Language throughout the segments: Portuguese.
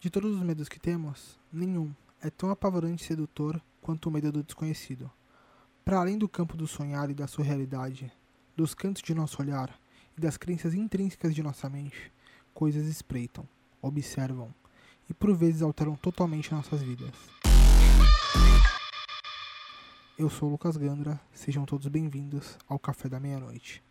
De todos os medos que temos, nenhum é tão apavorante e sedutor quanto o medo do desconhecido. Para além do campo do sonhar e da sua realidade, dos cantos de nosso olhar e das crenças intrínsecas de nossa mente, coisas espreitam, observam e por vezes alteram totalmente nossas vidas. Eu sou Lucas Gandra, sejam todos bem-vindos ao Café da Meia-Noite.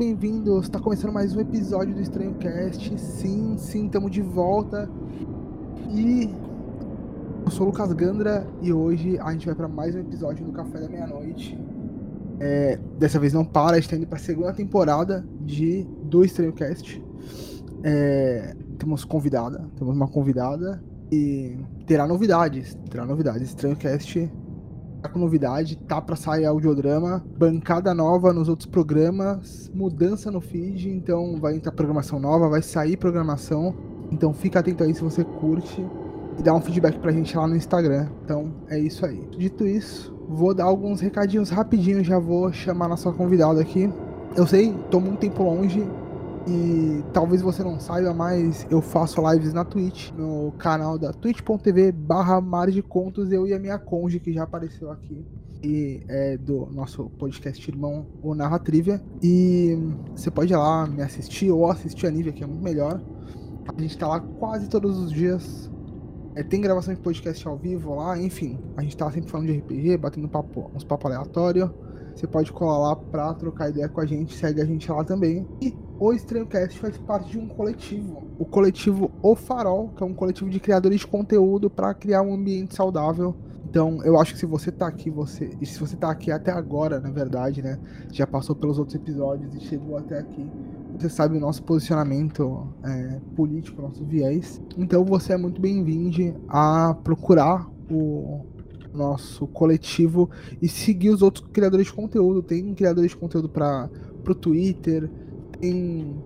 Bem-vindos. Está começando mais um episódio do Estranho Cast. Sim, sim, estamos de volta. E eu sou o Lucas Gandra e hoje a gente vai para mais um episódio do Café da Meia-Noite. É, dessa vez não para, a gente está indo para a segunda temporada de do Estranho Cast. É, temos convidada, temos uma convidada e terá novidades. Terá novidades. Estranho Cast tá com novidade, tá para sair audiodrama, bancada nova nos outros programas, mudança no feed, então vai entrar programação nova, vai sair programação. Então fica atento aí se você curte e dá um feedback pra gente lá no Instagram. Então é isso aí. Dito isso, vou dar alguns recadinhos rapidinho, já vou chamar nossa convidada aqui. Eu sei, tô muito tempo longe, e talvez você não saiba, mas eu faço lives na Twitch, no canal da twitch.tv barra de Contos, eu e a minha conge, que já apareceu aqui. E é do nosso podcast irmão, o Narra Trivia. E você pode ir lá me assistir ou assistir a Nívia, que é muito melhor. A gente tá lá quase todos os dias. É, tem gravação de podcast ao vivo lá, enfim. A gente tá sempre falando de RPG, batendo papo, uns papos aleatórios. Você pode colar lá pra trocar ideia com a gente, segue a gente lá também. E o Estranhocast faz parte de um coletivo, o coletivo O Farol, que é um coletivo de criadores de conteúdo para criar um ambiente saudável. Então, eu acho que se você tá aqui, você. Se você tá aqui até agora, na verdade, né? Já passou pelos outros episódios e chegou até aqui. Você sabe o nosso posicionamento é, político, nosso viés. Então você é muito bem-vindo a procurar o nosso coletivo e seguir os outros criadores de conteúdo. Tem criadores de conteúdo para o Twitter, tem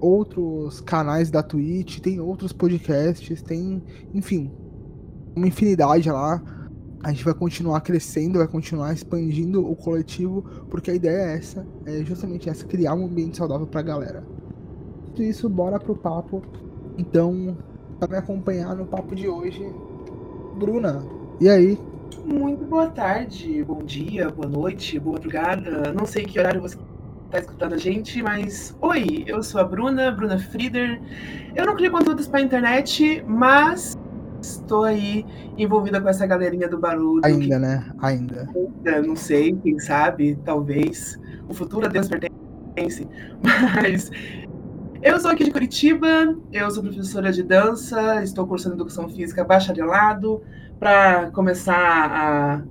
outros canais da Twitch, tem outros podcasts, tem, enfim, uma infinidade lá. A gente vai continuar crescendo, vai continuar expandindo o coletivo, porque a ideia é essa, é justamente essa, criar um ambiente saudável pra galera. Isso, bora pro papo. Então, para me acompanhar no papo de hoje, Bruna, e aí? Muito boa tarde, bom dia, boa noite, boa madrugada. Não sei que horário você tá escutando a gente, mas oi, eu sou a Bruna, Bruna Frieder. Eu não crio conteúdos para internet, mas estou aí envolvida com essa galerinha do barulho. Ainda, que... né? Ainda. Ainda, não sei, quem sabe, talvez. O futuro a Deus pertence. Mas eu sou aqui de Curitiba, eu sou professora de dança, estou cursando educação física bacharelado para começar a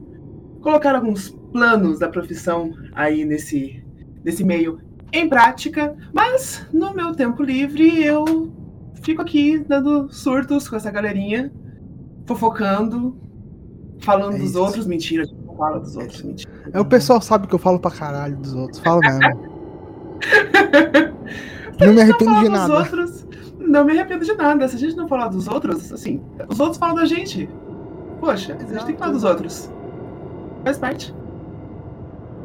colocar alguns planos da profissão aí nesse desse meio em prática, mas no meu tempo livre eu fico aqui dando surtos com essa galerinha, fofocando, falando é dos outros, mentira, não fala dos outros, mentira. É, o pessoal sabe que eu falo pra caralho dos outros, falo mesmo. não me arrependo de nada. Outros, não me arrependo de nada. Se a gente não falar dos outros, assim, os outros falam da gente. Poxa, Exato. a gente tem que falar dos outros. Faz parte.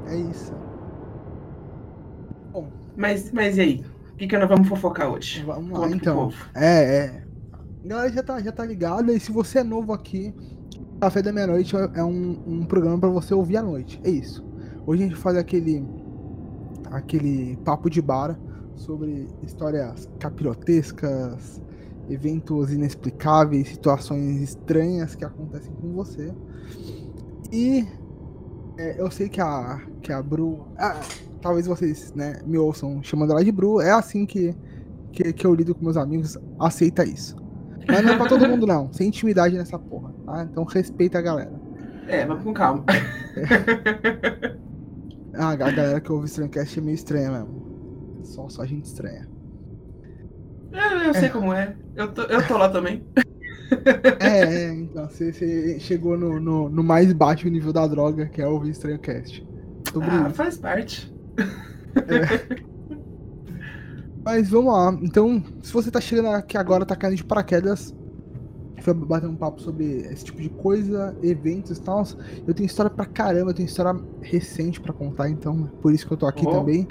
É isso. Mas, mas e aí? O que, que nós vamos fofocar hoje? Vamos lá, Conta então. É, é. Galera já tá, já tá ligada. E se você é novo aqui, Café da Meia-Noite é um, um programa para você ouvir à noite. É isso. Hoje a gente faz aquele. aquele papo de bar sobre histórias capirotescas, eventos inexplicáveis, situações estranhas que acontecem com você. E é, eu sei que a, que a Bru. Ah, talvez vocês né, me ouçam chamando ela de Bru, é assim que, que, que eu lido com meus amigos, aceita isso. Mas não é pra todo mundo, não. Sem intimidade nessa porra, tá? Então respeita a galera. É, vamos com calma. Ah, a galera que ouve o Strandcast é meio estranha mesmo. Só, só gente estranha. É, eu sei como é. Eu tô, eu tô lá também. É, é então, você, você chegou no, no, no, mais baixo nível da droga, que é ouvir Estranho Cast. Sobre ah, isso. faz parte. É. Mas vamos lá. Então, se você tá chegando aqui agora, tá caindo de paraquedas, foi bater um papo sobre esse tipo de coisa, eventos e tal. Eu tenho história pra caramba, eu tenho história recente pra contar, então por isso que eu tô aqui Opa! também.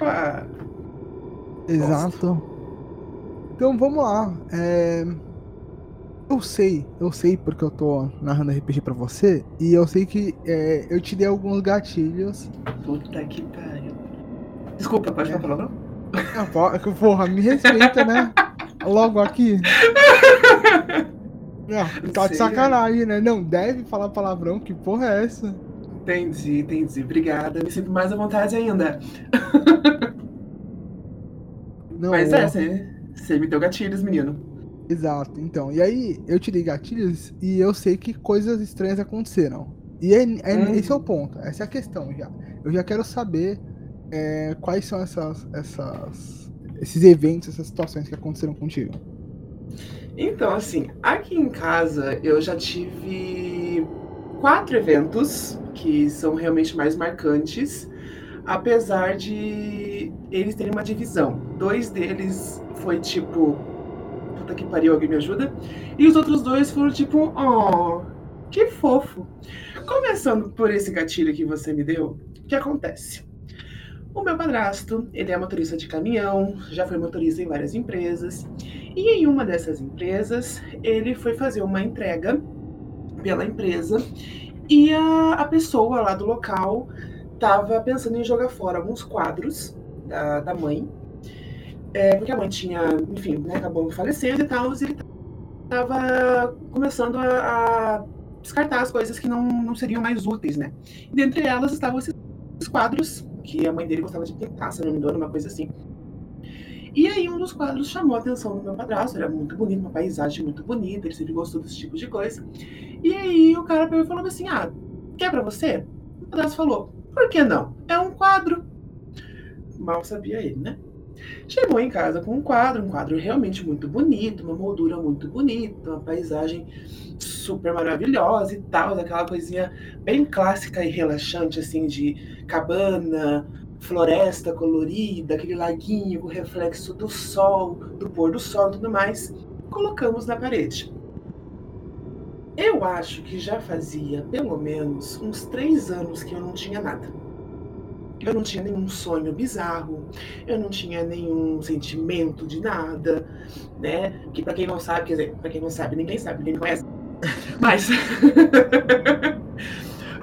Exato. Então vamos lá. É... Eu sei, eu sei porque eu tô narrando RPG pra você, e eu sei que é, eu te dei alguns gatilhos. Puta que pariu. Desculpa, pode é. falar palavrão? Não, porra, me respeita, né? Logo aqui. Não, tá de sacanagem, né? Não deve falar palavrão, que porra é essa? Entendi, entendi. Obrigada. Me sinto mais à vontade ainda. Não, Mas é, você, você me deu gatilhos, menino. Exato, então. E aí, eu te dei gatilhos e eu sei que coisas estranhas aconteceram. E é, é, hum. esse é o ponto, essa é a questão já. Eu já quero saber é, quais são essas, essas, esses eventos, essas situações que aconteceram contigo. Então, assim, aqui em casa eu já tive quatro eventos que são realmente mais marcantes, apesar de eles terem uma divisão. Dois deles foi tipo, puta que pariu, alguém me ajuda? E os outros dois foram tipo, oh, que fofo. Começando por esse gatilho que você me deu, o que acontece? O meu padrasto, ele é motorista de caminhão, já foi motorista em várias empresas, e em uma dessas empresas, ele foi fazer uma entrega pela empresa e a, a pessoa lá do local estava pensando em jogar fora alguns quadros da, da mãe, é, porque a mãe tinha, enfim, né, acabou falecendo e tal, e ele estava começando a, a, descartar as coisas que não, não seriam mais úteis, né? E dentre elas estavam esses quadros que a mãe dele gostava de pintar, se não me engano, uma coisa assim. E aí um dos quadros chamou a atenção do meu padrasto, era muito bonito, uma paisagem muito bonita, ele sempre gostou desse tipo de coisa. E aí o cara pegou e falou assim, ah, quer pra você? O padrasto falou, por que não? É um quadro. Mal sabia ele, né? Chegou em casa com um quadro, um quadro realmente muito bonito, uma moldura muito bonita, uma paisagem super maravilhosa e tal, aquela coisinha bem clássica e relaxante, assim, de cabana, floresta colorida, aquele laguinho com reflexo do sol, do pôr do sol e tudo mais, colocamos na parede. Eu acho que já fazia pelo menos uns três anos que eu não tinha nada. Eu não tinha nenhum sonho bizarro, eu não tinha nenhum sentimento de nada, né? Que para quem não sabe, quer dizer, para quem não sabe, ninguém sabe, ninguém conhece. Mas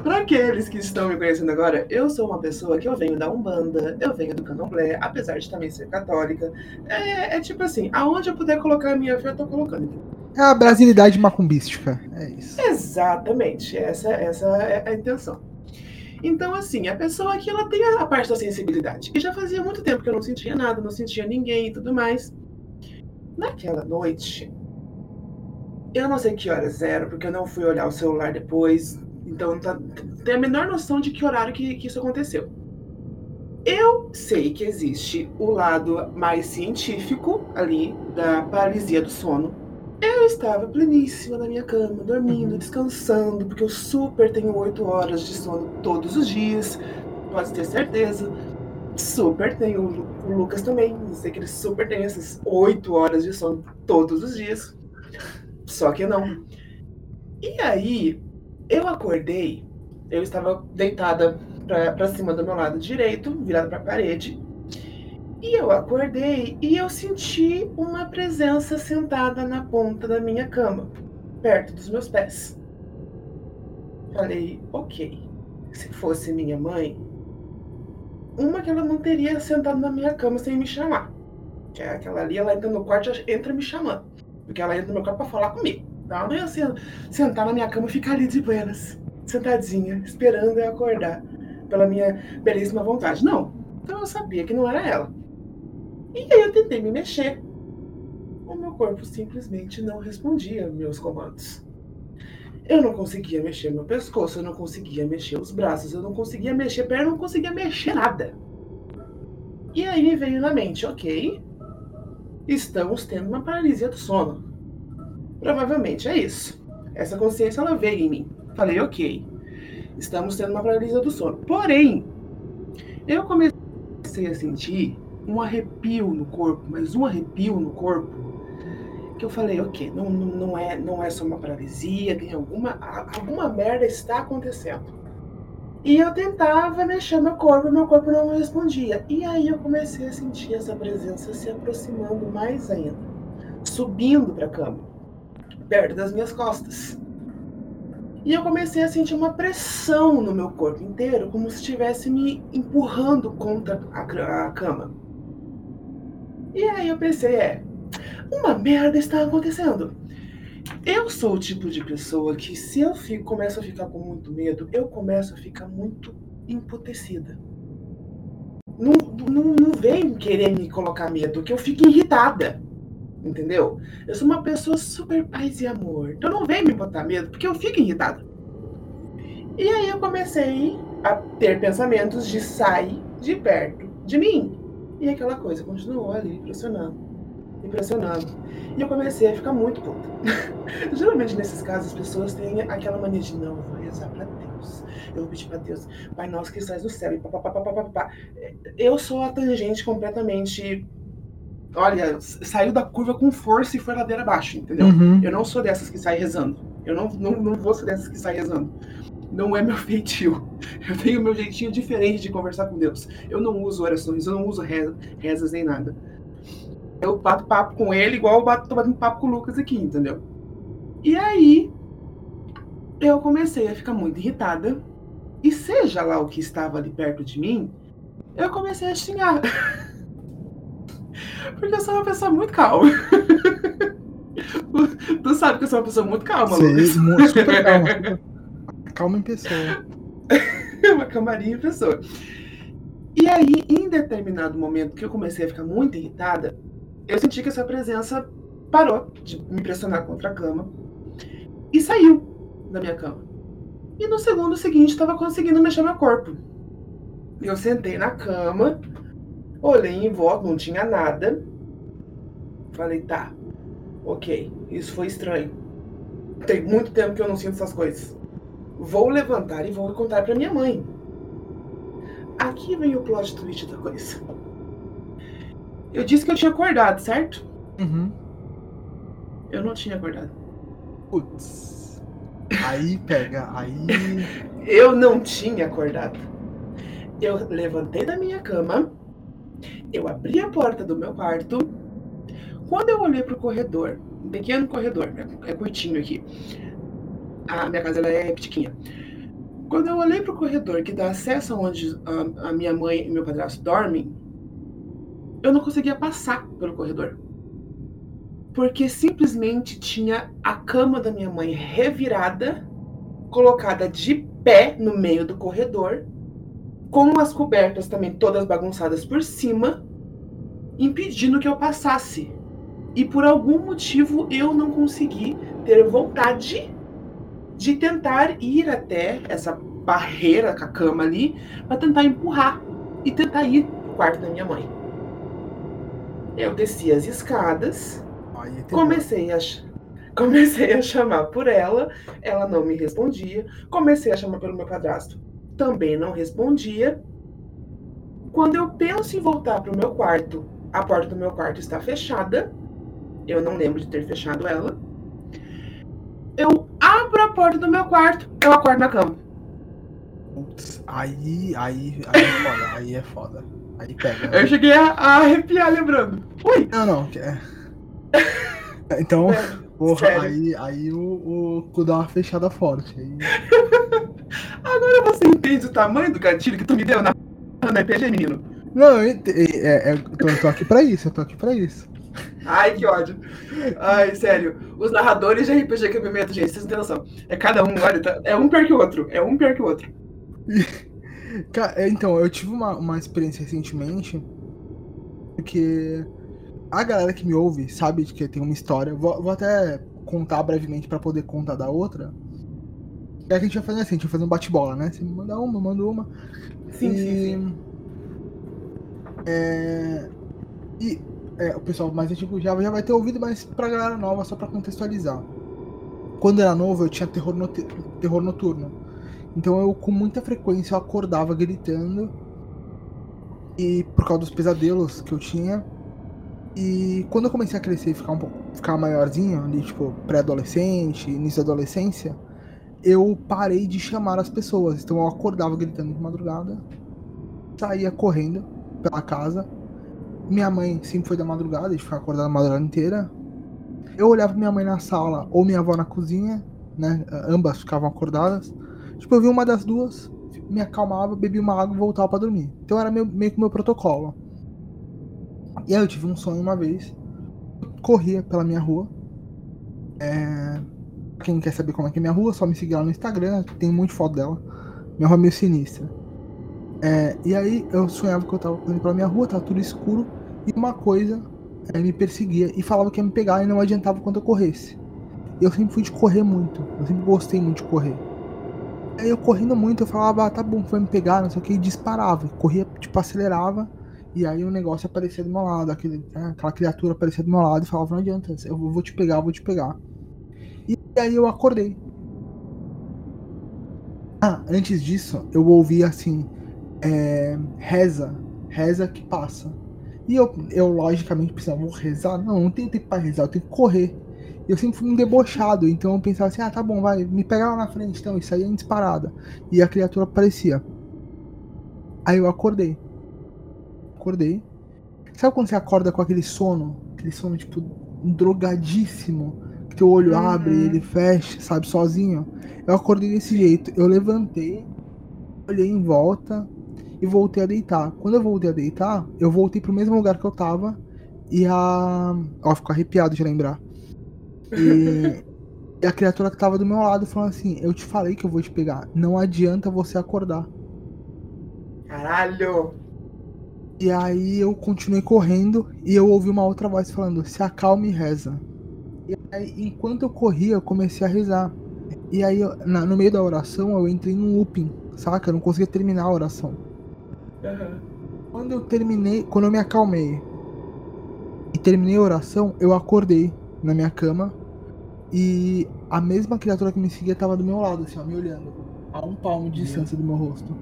para aqueles que estão me conhecendo agora, eu sou uma pessoa que eu venho da Umbanda, eu venho do Candomblé, apesar de também ser católica. É, é tipo assim, aonde eu puder colocar a minha fé, eu tô colocando. É a brasilidade macumbística, é isso. Exatamente, essa, essa é a intenção. Então, assim, a pessoa aqui, ela tem a parte da sensibilidade. E já fazia muito tempo que eu não sentia nada, não sentia ninguém e tudo mais. Naquela noite, eu não sei que horas era, porque eu não fui olhar o celular depois. Então, tá, tem a menor noção de que horário que, que isso aconteceu. Eu sei que existe o lado mais científico ali da paralisia do sono, eu estava pleníssima na minha cama, dormindo, uhum. descansando, porque eu super tenho oito horas de sono todos os dias, pode ter certeza. Super tenho. O Lucas também, sei que ele super tem essas oito horas de sono todos os dias. Só que não. E aí, eu acordei, eu estava deitada para cima do meu lado direito, virada para a parede, e eu acordei e eu senti uma presença sentada na ponta da minha cama, perto dos meus pés. Falei, ok, se fosse minha mãe, uma que ela não teria sentado na minha cama sem me chamar. Que é aquela ali, ela entra no quarto e entra me chamando. Porque ela entra no meu quarto pra falar comigo. Ela não ia sentar na minha cama e ficar ali de buenas, sentadinha, esperando eu acordar pela minha belíssima vontade. Não. Então eu sabia que não era ela. E aí eu tentei me mexer. O meu corpo simplesmente não respondia meus comandos. Eu não conseguia mexer meu pescoço, eu não conseguia mexer os braços, eu não conseguia mexer perna, eu não conseguia mexer nada. E aí me veio na mente, ok, estamos tendo uma paralisia do sono. Provavelmente é isso. Essa consciência ela veio em mim. Falei, ok, estamos tendo uma paralisia do sono. Porém, eu comecei a sentir um arrepio no corpo, mas um arrepio no corpo que eu falei, ok, não, não, é, não é só uma paralisia, tem alguma, alguma merda está acontecendo. E eu tentava mexer meu corpo, meu corpo não respondia. E aí eu comecei a sentir essa presença se aproximando mais ainda, subindo para a cama, perto das minhas costas. E eu comecei a sentir uma pressão no meu corpo inteiro, como se estivesse me empurrando contra a cama. E aí eu pensei, é, uma merda está acontecendo. Eu sou o tipo de pessoa que, se eu fico, começo a ficar com muito medo, eu começo a ficar muito emputecida. Não, não, não vem querer me colocar medo, que eu fico irritada. Entendeu? Eu sou uma pessoa super paz e amor. Então não vem me botar medo, porque eu fico irritada. E aí eu comecei a ter pensamentos de sai de perto de mim. E aquela coisa continuou ali, pressionando impressionado. E eu comecei a ficar muito puta. Geralmente nesses casos as pessoas têm aquela mania de não, eu vou rezar pra Deus. Eu vou pedir pra Deus, Pai nosso que estás no céu. E pá, Eu sou a tangente completamente. Olha, saiu da curva com força e foi ladeira abaixo, entendeu? Uhum. Eu não sou dessas que saem rezando. Eu não, não, não vou ser dessas que saem rezando. Não é meu feitio. Eu tenho meu jeitinho diferente de conversar com Deus. Eu não uso orações, eu não uso rezas nem nada eu bato papo com ele igual eu bato, tô batendo papo com o Lucas aqui, entendeu? E aí eu comecei a ficar muito irritada. E seja lá o que estava ali perto de mim, eu comecei a xingar. Porque eu sou uma pessoa muito calma. tu sabe que eu sou uma pessoa muito calma, Sim, Lucas. Super calma. calma em pessoa. uma camarinha em pessoa. E aí, em determinado momento que eu comecei a ficar muito irritada, eu senti que essa presença parou de me pressionar contra a cama e saiu da minha cama. E no segundo seguinte estava conseguindo mexer meu corpo. Eu sentei na cama, olhei em volta, não tinha nada. Falei, tá, ok, isso foi estranho. Tem muito tempo que eu não sinto essas coisas. Vou levantar e vou contar para minha mãe. Aqui vem o plot twist da coisa. Eu disse que eu tinha acordado, certo? Uhum. Eu não tinha acordado. Putz. Aí pega, aí. eu não tinha acordado. Eu levantei da minha cama, eu abri a porta do meu quarto. Quando eu olhei pro corredor, um pequeno corredor, é curtinho aqui. A minha casa ela é petiquinha. Quando eu olhei pro corredor que dá acesso aonde a, a minha mãe e meu padrasto dormem, eu não conseguia passar pelo corredor. Porque simplesmente tinha a cama da minha mãe revirada, colocada de pé no meio do corredor, com as cobertas também todas bagunçadas por cima, impedindo que eu passasse. E por algum motivo eu não consegui ter vontade de tentar ir até essa barreira com a cama ali para tentar empurrar e tentar ir pro quarto da minha mãe. Eu desci as escadas, comecei a, comecei a chamar por ela, ela não me respondia. Comecei a chamar pelo meu padrasto, também não respondia. Quando eu penso em voltar para o meu quarto, a porta do meu quarto está fechada. Eu não lembro de ter fechado ela. Eu abro a porta do meu quarto, eu acordo na cama. Putz, aí, aí, aí é foda, aí é foda. Aí pega. Né? Eu cheguei a, a, arrepiar lembrando. Ui! Não, não. É... Então, é, porra, aí, aí o, o cu dá uma fechada forte. Aí... Agora você entende o tamanho do gatilho que tu me deu na, na RPG, menino? Não, eu, é, é, tô, eu tô aqui pra isso, eu tô aqui pra isso. Ai, que ódio. Ai, sério. Os narradores de RPG que eu me meto, gente, vocês não têm noção. É cada um, olha, tá, é um pior que o outro. É um pior que o outro. É, então, eu tive uma, uma experiência recentemente que a galera que me ouve sabe que tem uma história. Vou, vou até contar brevemente para poder contar da outra. É que a gente vai fazer assim, a gente vai fazer um bate-bola, né? Você me manda uma, eu mando uma. Sim, e... sim, sim. É... E é, o pessoal mais antigo já, já vai ter ouvido, mas pra galera nova, só pra contextualizar. Quando era novo, eu tinha terror, not... terror noturno. Então eu, com muita frequência, eu acordava gritando. E por causa dos pesadelos que eu tinha. E quando eu comecei a crescer e ficar um pouco ficar maiorzinho, ali, tipo, pré-adolescente, início da adolescência, eu parei de chamar as pessoas. Então eu acordava gritando de madrugada, saía correndo pela casa. Minha mãe sempre foi da madrugada, de ficar acordada a madrugada inteira. Eu olhava minha mãe na sala ou minha avó na cozinha, né? Ambas ficavam acordadas. Tipo, eu vi uma das duas, me acalmava, bebia uma água e voltava para dormir. Então era meio, meio que meu protocolo. E aí eu tive um sonho uma vez. Corria pela minha rua. É... Quem quer saber como é que é minha rua, só me seguir lá no Instagram, tem um monte de foto dela. Minha rua é meio sinistra. É... E aí eu sonhava que eu tava correndo pela minha rua, tava tudo escuro, e uma coisa é, me perseguia e falava que ia me pegar e não adiantava quanto eu corresse. Eu sempre fui de correr muito, eu sempre gostei muito de correr. Aí eu correndo muito, eu falava, ah, tá bom, vai me pegar, não sei o que, e disparava. Corria, tipo, acelerava, e aí o negócio aparecia do meu lado, aquele, né, aquela criatura aparecia do meu lado e falava, não adianta, eu vou te pegar, eu vou te pegar. E aí eu acordei. Ah, antes disso, eu ouvi assim, é, reza, reza que passa. E eu, eu logicamente pensava, vou rezar? Não, não tenho tempo pra rezar, eu tenho que correr. Eu sempre fui um debochado, então eu pensava assim, ah, tá bom, vai, me pega lá na frente, então, isso aí é em disparada. E a criatura aparecia. Aí eu acordei. Acordei. Sabe quando você acorda com aquele sono? Aquele sono, tipo, drogadíssimo. Que teu olho Uhum. abre, ele fecha, sabe, sozinho. Eu acordei desse jeito. Eu levantei, olhei em volta e voltei a deitar. Quando eu voltei a deitar, eu voltei pro mesmo lugar que eu tava. E a. Ó, fico arrepiado de lembrar. E, e a criatura que tava do meu lado falando assim: Eu te falei que eu vou te pegar. Não adianta você acordar. Caralho! E aí eu continuei correndo e eu ouvi uma outra voz falando: Se acalme e reza. E aí, enquanto eu corria, eu comecei a rezar. E aí, eu- na- no meio da oração, eu entrei num looping, saca? Eu não conseguia terminar a oração. Aham. Quando eu terminei, quando eu me acalmei e terminei a oração, eu acordei na minha cama e a mesma criatura que me seguia tava do meu lado, assim, ó, me olhando, a um palmo de distância do meu rosto.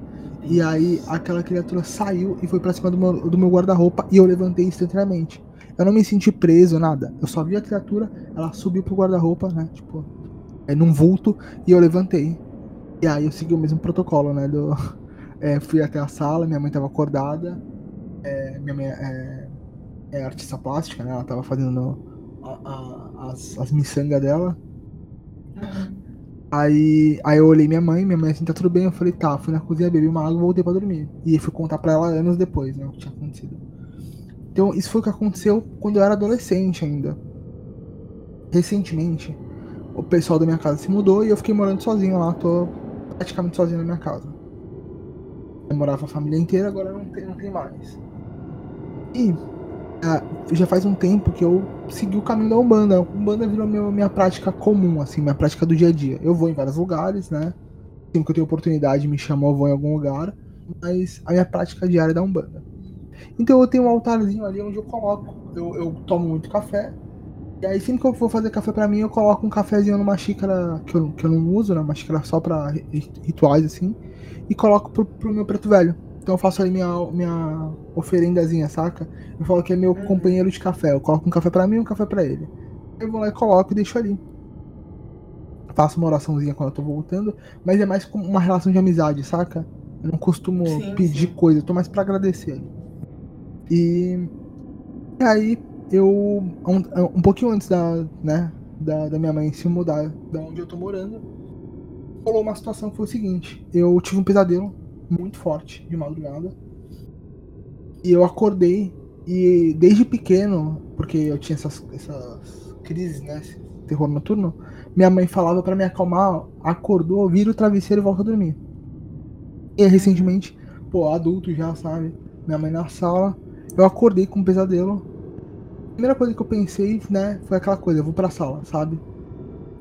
E aí aquela criatura saiu e foi pra cima do meu, do meu guarda-roupa e eu levantei instantaneamente. Eu não me senti preso, nada. Eu só vi a criatura, ela subiu pro guarda-roupa, né? Tipo, é, num vulto, e eu levantei. E aí eu segui o mesmo protocolo, né? Do, é, fui até a sala, minha mãe tava acordada. é, minha mãe é, é artista plástica, né? Ela tava fazendo a- a- as, as miçangas dela. Aham. Aí, aí eu olhei minha mãe, minha mãe assim, tá tudo bem? Eu falei, tá, fui na cozinha, bebi uma água e voltei pra dormir. E fui contar pra ela anos depois, né, o que tinha acontecido. Então, isso foi o que aconteceu quando eu era adolescente ainda. Recentemente, o pessoal da minha casa se mudou e eu fiquei morando sozinho lá, tô praticamente sozinho na minha casa. Morava a família inteira, agora não tem, não tem mais. E ah, já faz um tempo que eu segui o caminho da Umbanda. A Umbanda virou meu, minha prática comum, assim, minha prática do dia a dia. Eu vou em vários lugares, né? Sempre que eu tenho oportunidade, me chamam, eu vou em algum lugar. Mas a minha prática diária é da Umbanda. Então eu tenho um altarzinho ali onde eu coloco. Eu, eu tomo muito café. E aí sempre que eu vou fazer café pra mim, eu coloco um cafezinho numa xícara que eu, que eu não uso, né? Uma xícara só pra ri- rituais, assim. E coloco pro, pro meu preto velho. Então eu faço ali minha, minha oferendazinha, saca? Eu falo que é meu companheiro de café. Eu coloco um café pra mim e um café pra ele. Eu vou lá e coloco e deixo ali. Faço uma oraçãozinha quando eu tô voltando, mas é mais como uma relação de amizade, saca? Eu não costumo Sim, pedir sim. coisa, eu tô mais pra agradecer. E, e aí, eu, um, um pouquinho antes da, né, da, da minha mãe se mudar da onde eu tô morando, rolou uma situação que foi o seguinte: eu tive um pesadelo muito forte de madrugada. E eu acordei e desde pequeno, porque eu tinha essas, essas crises, né? Terror noturno, minha mãe falava pra me acalmar, acordou, vira o travesseiro e volta a dormir. E recentemente, pô, adulto já, sabe? Minha mãe na sala, eu acordei com um pesadelo. A primeira coisa que eu pensei, né, foi aquela coisa, eu vou pra sala, sabe?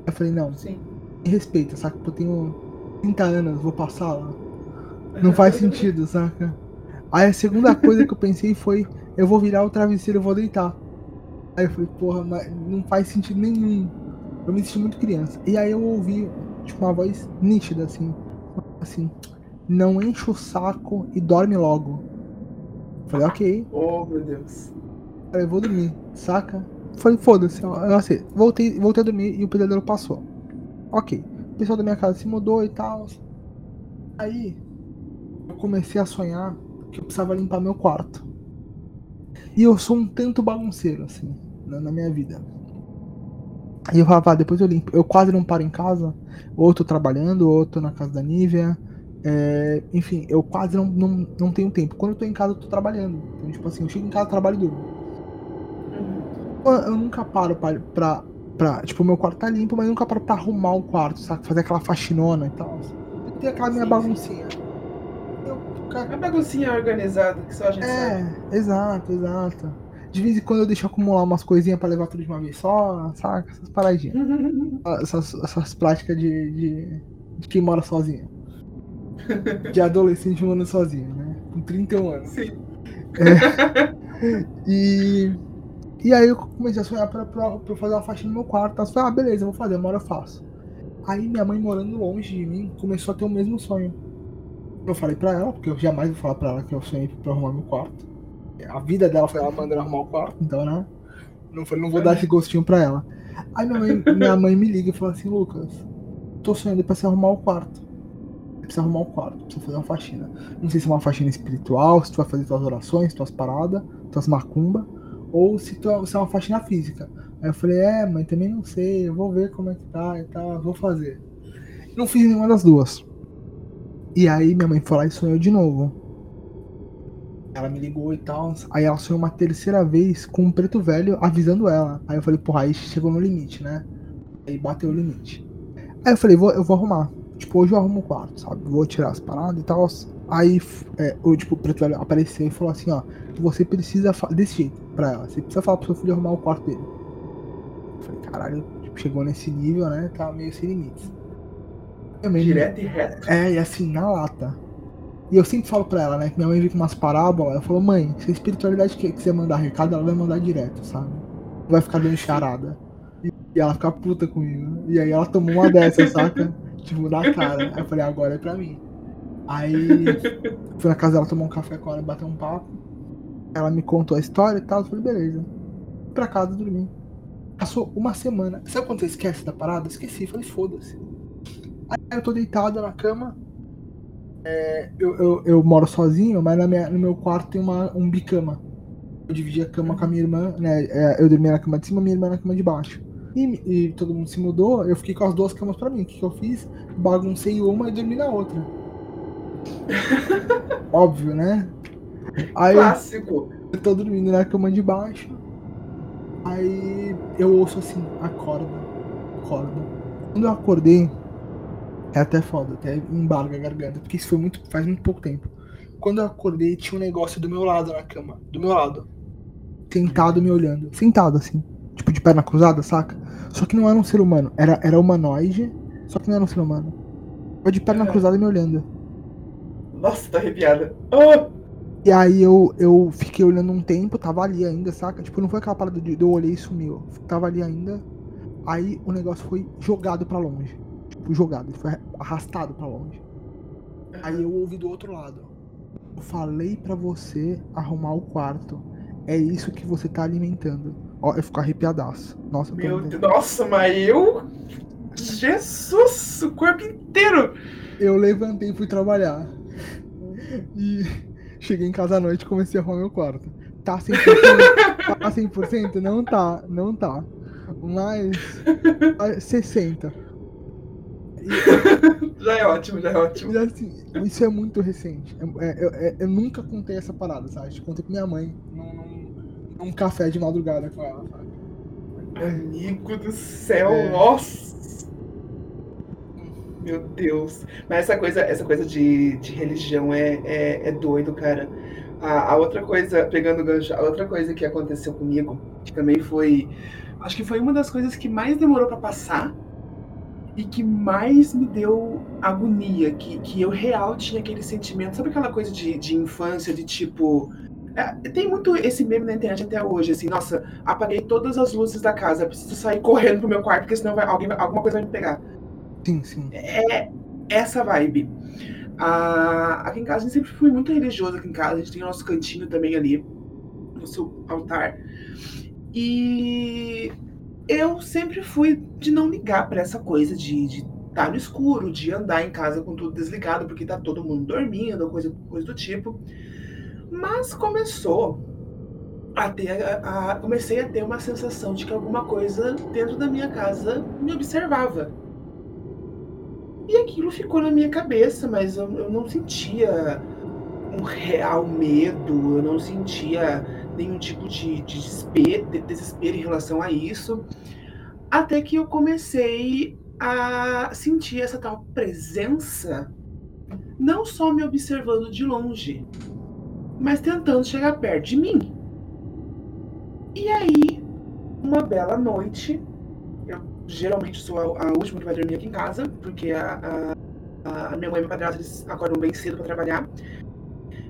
Eu falei, não, Sim. me respeita, saca? Eu tenho 30 anos, vou passar lá. Não faz sentido, saca? Aí a segunda coisa que eu pensei foi, eu vou virar o travesseiro e vou deitar. Aí eu falei, porra, mas não faz sentido nenhum. Eu me senti muito criança. E aí eu ouvi, tipo, uma voz nítida, assim. Assim, não enche o saco e dorme logo. Falei, ok. Oh, meu Deus. Falei, vou dormir, saca? Falei, foda-se, eu sei. Voltei, voltei a dormir e o pesadelo passou. Ok. O pessoal da minha casa se mudou e tal. Aí, eu comecei a sonhar que eu precisava limpar meu quarto. E eu sou um tanto bagunceiro, assim, na, na minha vida. E eu falava, ah, depois eu limpo. Eu quase não paro em casa. Ou tô trabalhando, ou tô na casa da Nívia. É, enfim, eu quase não, não, não tenho tempo. Quando eu tô em casa, eu tô trabalhando. Então, tipo assim, eu chego em casa, trabalho e durmo. Eu, eu nunca paro pra, pra, pra. Tipo, meu quarto tá limpo, mas eu nunca paro pra arrumar o quarto, sabe? Fazer aquela faxinona e tal. Tem aquela minha Sim, baguncinha. Eu, cara, A baguncinha organizada que só a gente sabe. é, exato, exato. De vez em quando eu deixo acumular umas coisinhas pra levar tudo de uma vez só, saca? Essas paradinhas. Essas, essas práticas de, de, de quem mora sozinho. De adolescente morando sozinho, né? Com 31 anos. Sim. E, e aí eu comecei a sonhar pra, pra, pra fazer uma faxina no meu quarto. Eu falei, ah, beleza, vou fazer, uma hora eu faço. Aí minha mãe morando longe de mim começou a ter o mesmo sonho. Eu falei pra ela, porque eu jamais vou falar pra ela que eu sonhei pra arrumar meu quarto. A vida dela foi ela mandando arrumar o quarto, então, né? Não, falei, não vou dar esse gostinho pra ela. Aí minha mãe, minha mãe me liga e fala assim, Lucas, tô sonhando pra você arrumar o quarto. Precisa arrumar o quarto, precisa fazer uma faxina. Não sei se é uma faxina espiritual, se tu vai fazer tuas orações, tuas paradas, tuas macumba, ou se, tu, se é uma faxina física. Aí eu falei, é, mãe, também não sei, eu vou ver como é que tá e tal, vou fazer. Não fiz nenhuma das duas. E aí minha mãe foi lá e sonhou de novo. Ela me ligou e tal. Aí ela sonhou uma terceira vez com um preto velho avisando ela. Aí eu falei, porra, aí chegou no limite, né? Aí bateu o limite. Aí eu falei, vou, eu vou arrumar. Tipo, hoje eu arrumo o quarto, sabe? Vou tirar as paradas e tal. Aí é, o, tipo, o preto velho apareceu e falou assim, ó, você precisa desse jeito pra ela. Você precisa falar pro seu filho arrumar o quarto dele. Eu falei, caralho, tipo, chegou nesse nível, né? Tá meio sem limites. Minha mãe- Direto e reto. é, e assim, na lata. E eu sempre falo pra ela, né? Que minha mãe vem com umas parábolas. Ela falou, mãe, se a espiritualidade que quiser mandar recado, ela vai mandar direto, sabe? Não vai ficar dando charada. E, ela fica puta comigo. E aí ela tomou uma dessas, saca? Tipo, na cara. Aí eu falei, agora é pra mim. Aí fui na casa dela tomar um café com ela, bater um papo. Ela me contou a história e tal. Eu falei, beleza. Fui pra casa dormir. Passou uma semana. Sabe quando você esquece da parada? Esqueci, falei, foda-se. Aí eu tô deitado na cama. É, eu, eu, eu moro sozinho, mas na minha, no meu quarto tem uma, um bicama. Eu dividi a cama com a minha irmã, né? é, Eu dormia na cama de cima, minha irmã na cama de baixo. E, e todo mundo se mudou, eu fiquei com as duas camas pra mim. O que, que eu fiz? Baguncei uma e dormi na outra. Óbvio, né? Aí eu- Clássico. eu tô dormindo na cama de baixo. Aí eu ouço assim, acorda, acorda. Quando eu acordei, é até foda, até embarga a garganta, porque isso foi muito, faz muito pouco tempo. Quando eu acordei, tinha um negócio do meu lado na cama, do meu lado. Sentado me olhando. Sentado assim, tipo de perna cruzada, saca? Só que não era um ser humano, era, era humanoide, só que não era um ser humano. Tava de perna É. cruzada me olhando. Nossa, tá arrepiada. Oh! E aí eu, eu fiquei olhando um tempo, tava ali ainda, saca? Tipo, não foi aquela parada de de eu olhei e sumiu. Tava ali ainda. Aí o negócio foi jogado pra longe. Tipo, jogado, ele foi arrastado pra longe. Aí eu ouvi do outro lado. Eu falei pra você arrumar o quarto. É isso que você tá alimentando. Ó, eu fico arrepiadaço. Nossa, eu tô Meu Deus. Nossa, mas eu. Jesus! O corpo inteiro! Eu levantei e fui trabalhar. E cheguei em casa à noite e comecei a arrumar meu quarto. Tá 100%? tá 100%? Não tá, não tá. Mas tá 60%. E, Já é ótimo, já é ótimo. assim, isso é muito recente. É- é- eu, é- eu nunca contei essa parada, sabe? Eu contei com minha mãe num, num- num café de madrugada com ela, sabe? Amigo do céu, É. nossa! Meu Deus. Mas essa coisa, essa coisa de, de religião é, é, é doido, cara. A, a outra coisa, pegando o gancho, a outra coisa que aconteceu comigo, que também foi. Acho que foi uma das coisas que mais demorou pra passar. e que mais me deu agonia, que, que eu real tinha aquele sentimento, sabe aquela coisa de, de infância, de tipo. É, tem muito esse meme na internet até hoje, assim, nossa, apaguei todas as luzes da casa, preciso sair correndo pro meu quarto, porque senão vai, alguém, alguma coisa vai me pegar. Sim, sim. É essa vibe. Ah, aqui em casa a gente sempre foi muito religioso aqui em casa, a gente tem o nosso cantinho também ali, no seu altar. E eu sempre fui de não ligar para essa coisa de, de estar tá no escuro, de andar em casa com tudo desligado, porque tá todo mundo dormindo, coisa, coisa do tipo. Mas começou a ter, a, a, comecei a ter uma sensação de que alguma coisa dentro da minha casa me observava. E aquilo ficou na minha cabeça, mas eu, eu não sentia um real medo, eu não sentia nenhum tipo de, de desespero, de desespero em relação a isso. Até que eu comecei a sentir essa tal presença, não só me observando de longe, mas tentando chegar perto de mim. E aí, uma bela noite, geralmente sou a, a última que vai dormir aqui em casa, porque a, a, a minha mãe e meu padrasto eles acordam bem cedo para trabalhar.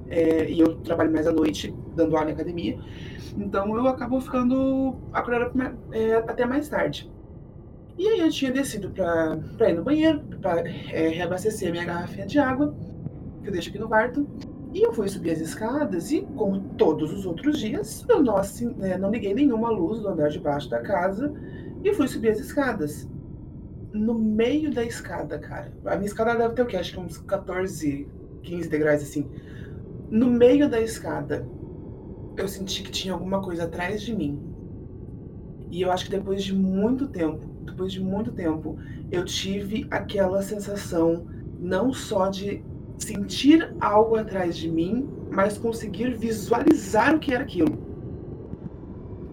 É, e eu trabalho mais à noite, dando aula em academia. Então eu acabo ficando acordada é, até mais tarde. E aí eu tinha descido para ir no banheiro, para é, reabastecer minha garrafinha de água, que eu deixo aqui no quarto. E eu fui subir as escadas e, como todos os outros dias, eu não, assim, né, não liguei nenhuma luz do andar de baixo da casa e fui subir as escadas. No meio da escada, cara. A minha escada deve ter o quê? Acho que uns 14, 15 degraus assim. No meio da escada, eu senti que tinha alguma coisa atrás de mim. E eu acho que depois de muito tempo, depois de muito tempo, eu tive aquela sensação não só de sentir algo atrás de mim, mas conseguir visualizar o que era aquilo.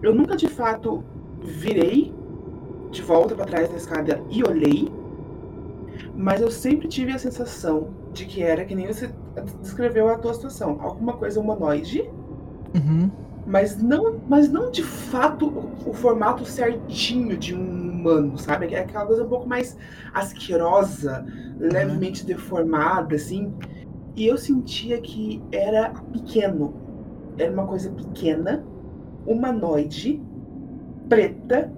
Eu nunca de fato virei de volta para trás da escada e olhei, mas eu sempre tive a sensação de que era que nem você descreveu a tua situação, alguma coisa humanoide, uhum. mas não, mas não de fato o, o, formato certinho de um humano, sabe? É aquela coisa um pouco mais asquerosa, uhum. levemente deformada, assim. E eu sentia que era pequeno, era uma coisa pequena, humanoide, preta,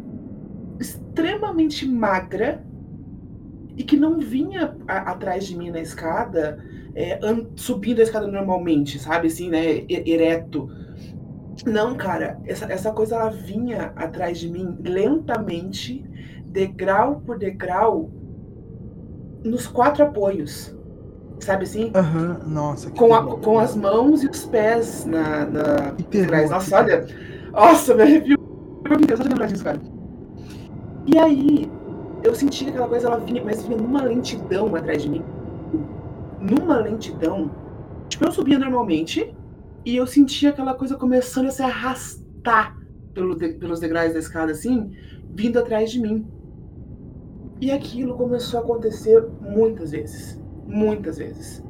extremamente magra e que não vinha a, atrás de mim na escada, é, subindo a escada normalmente, sabe? Assim, né? Ereto. Não, cara, essa, essa coisa ela vinha atrás de mim lentamente, degrau por degrau, nos quatro apoios. Sabe assim? Uhum. Nossa, com, a, com as mãos e os pés na. na... Nossa, olha. Nossa, me arrepio. Só de lembrar disso, cara. E aí, eu senti que aquela coisa ela vinha, mas vinha numa lentidão atrás de mim. Numa lentidão. Tipo, eu subia normalmente e eu sentia aquela coisa começando a se arrastar pelo de, pelos degraus da escada, assim, vindo atrás de mim. E aquilo começou a acontecer muitas vezes. Muitas vezes.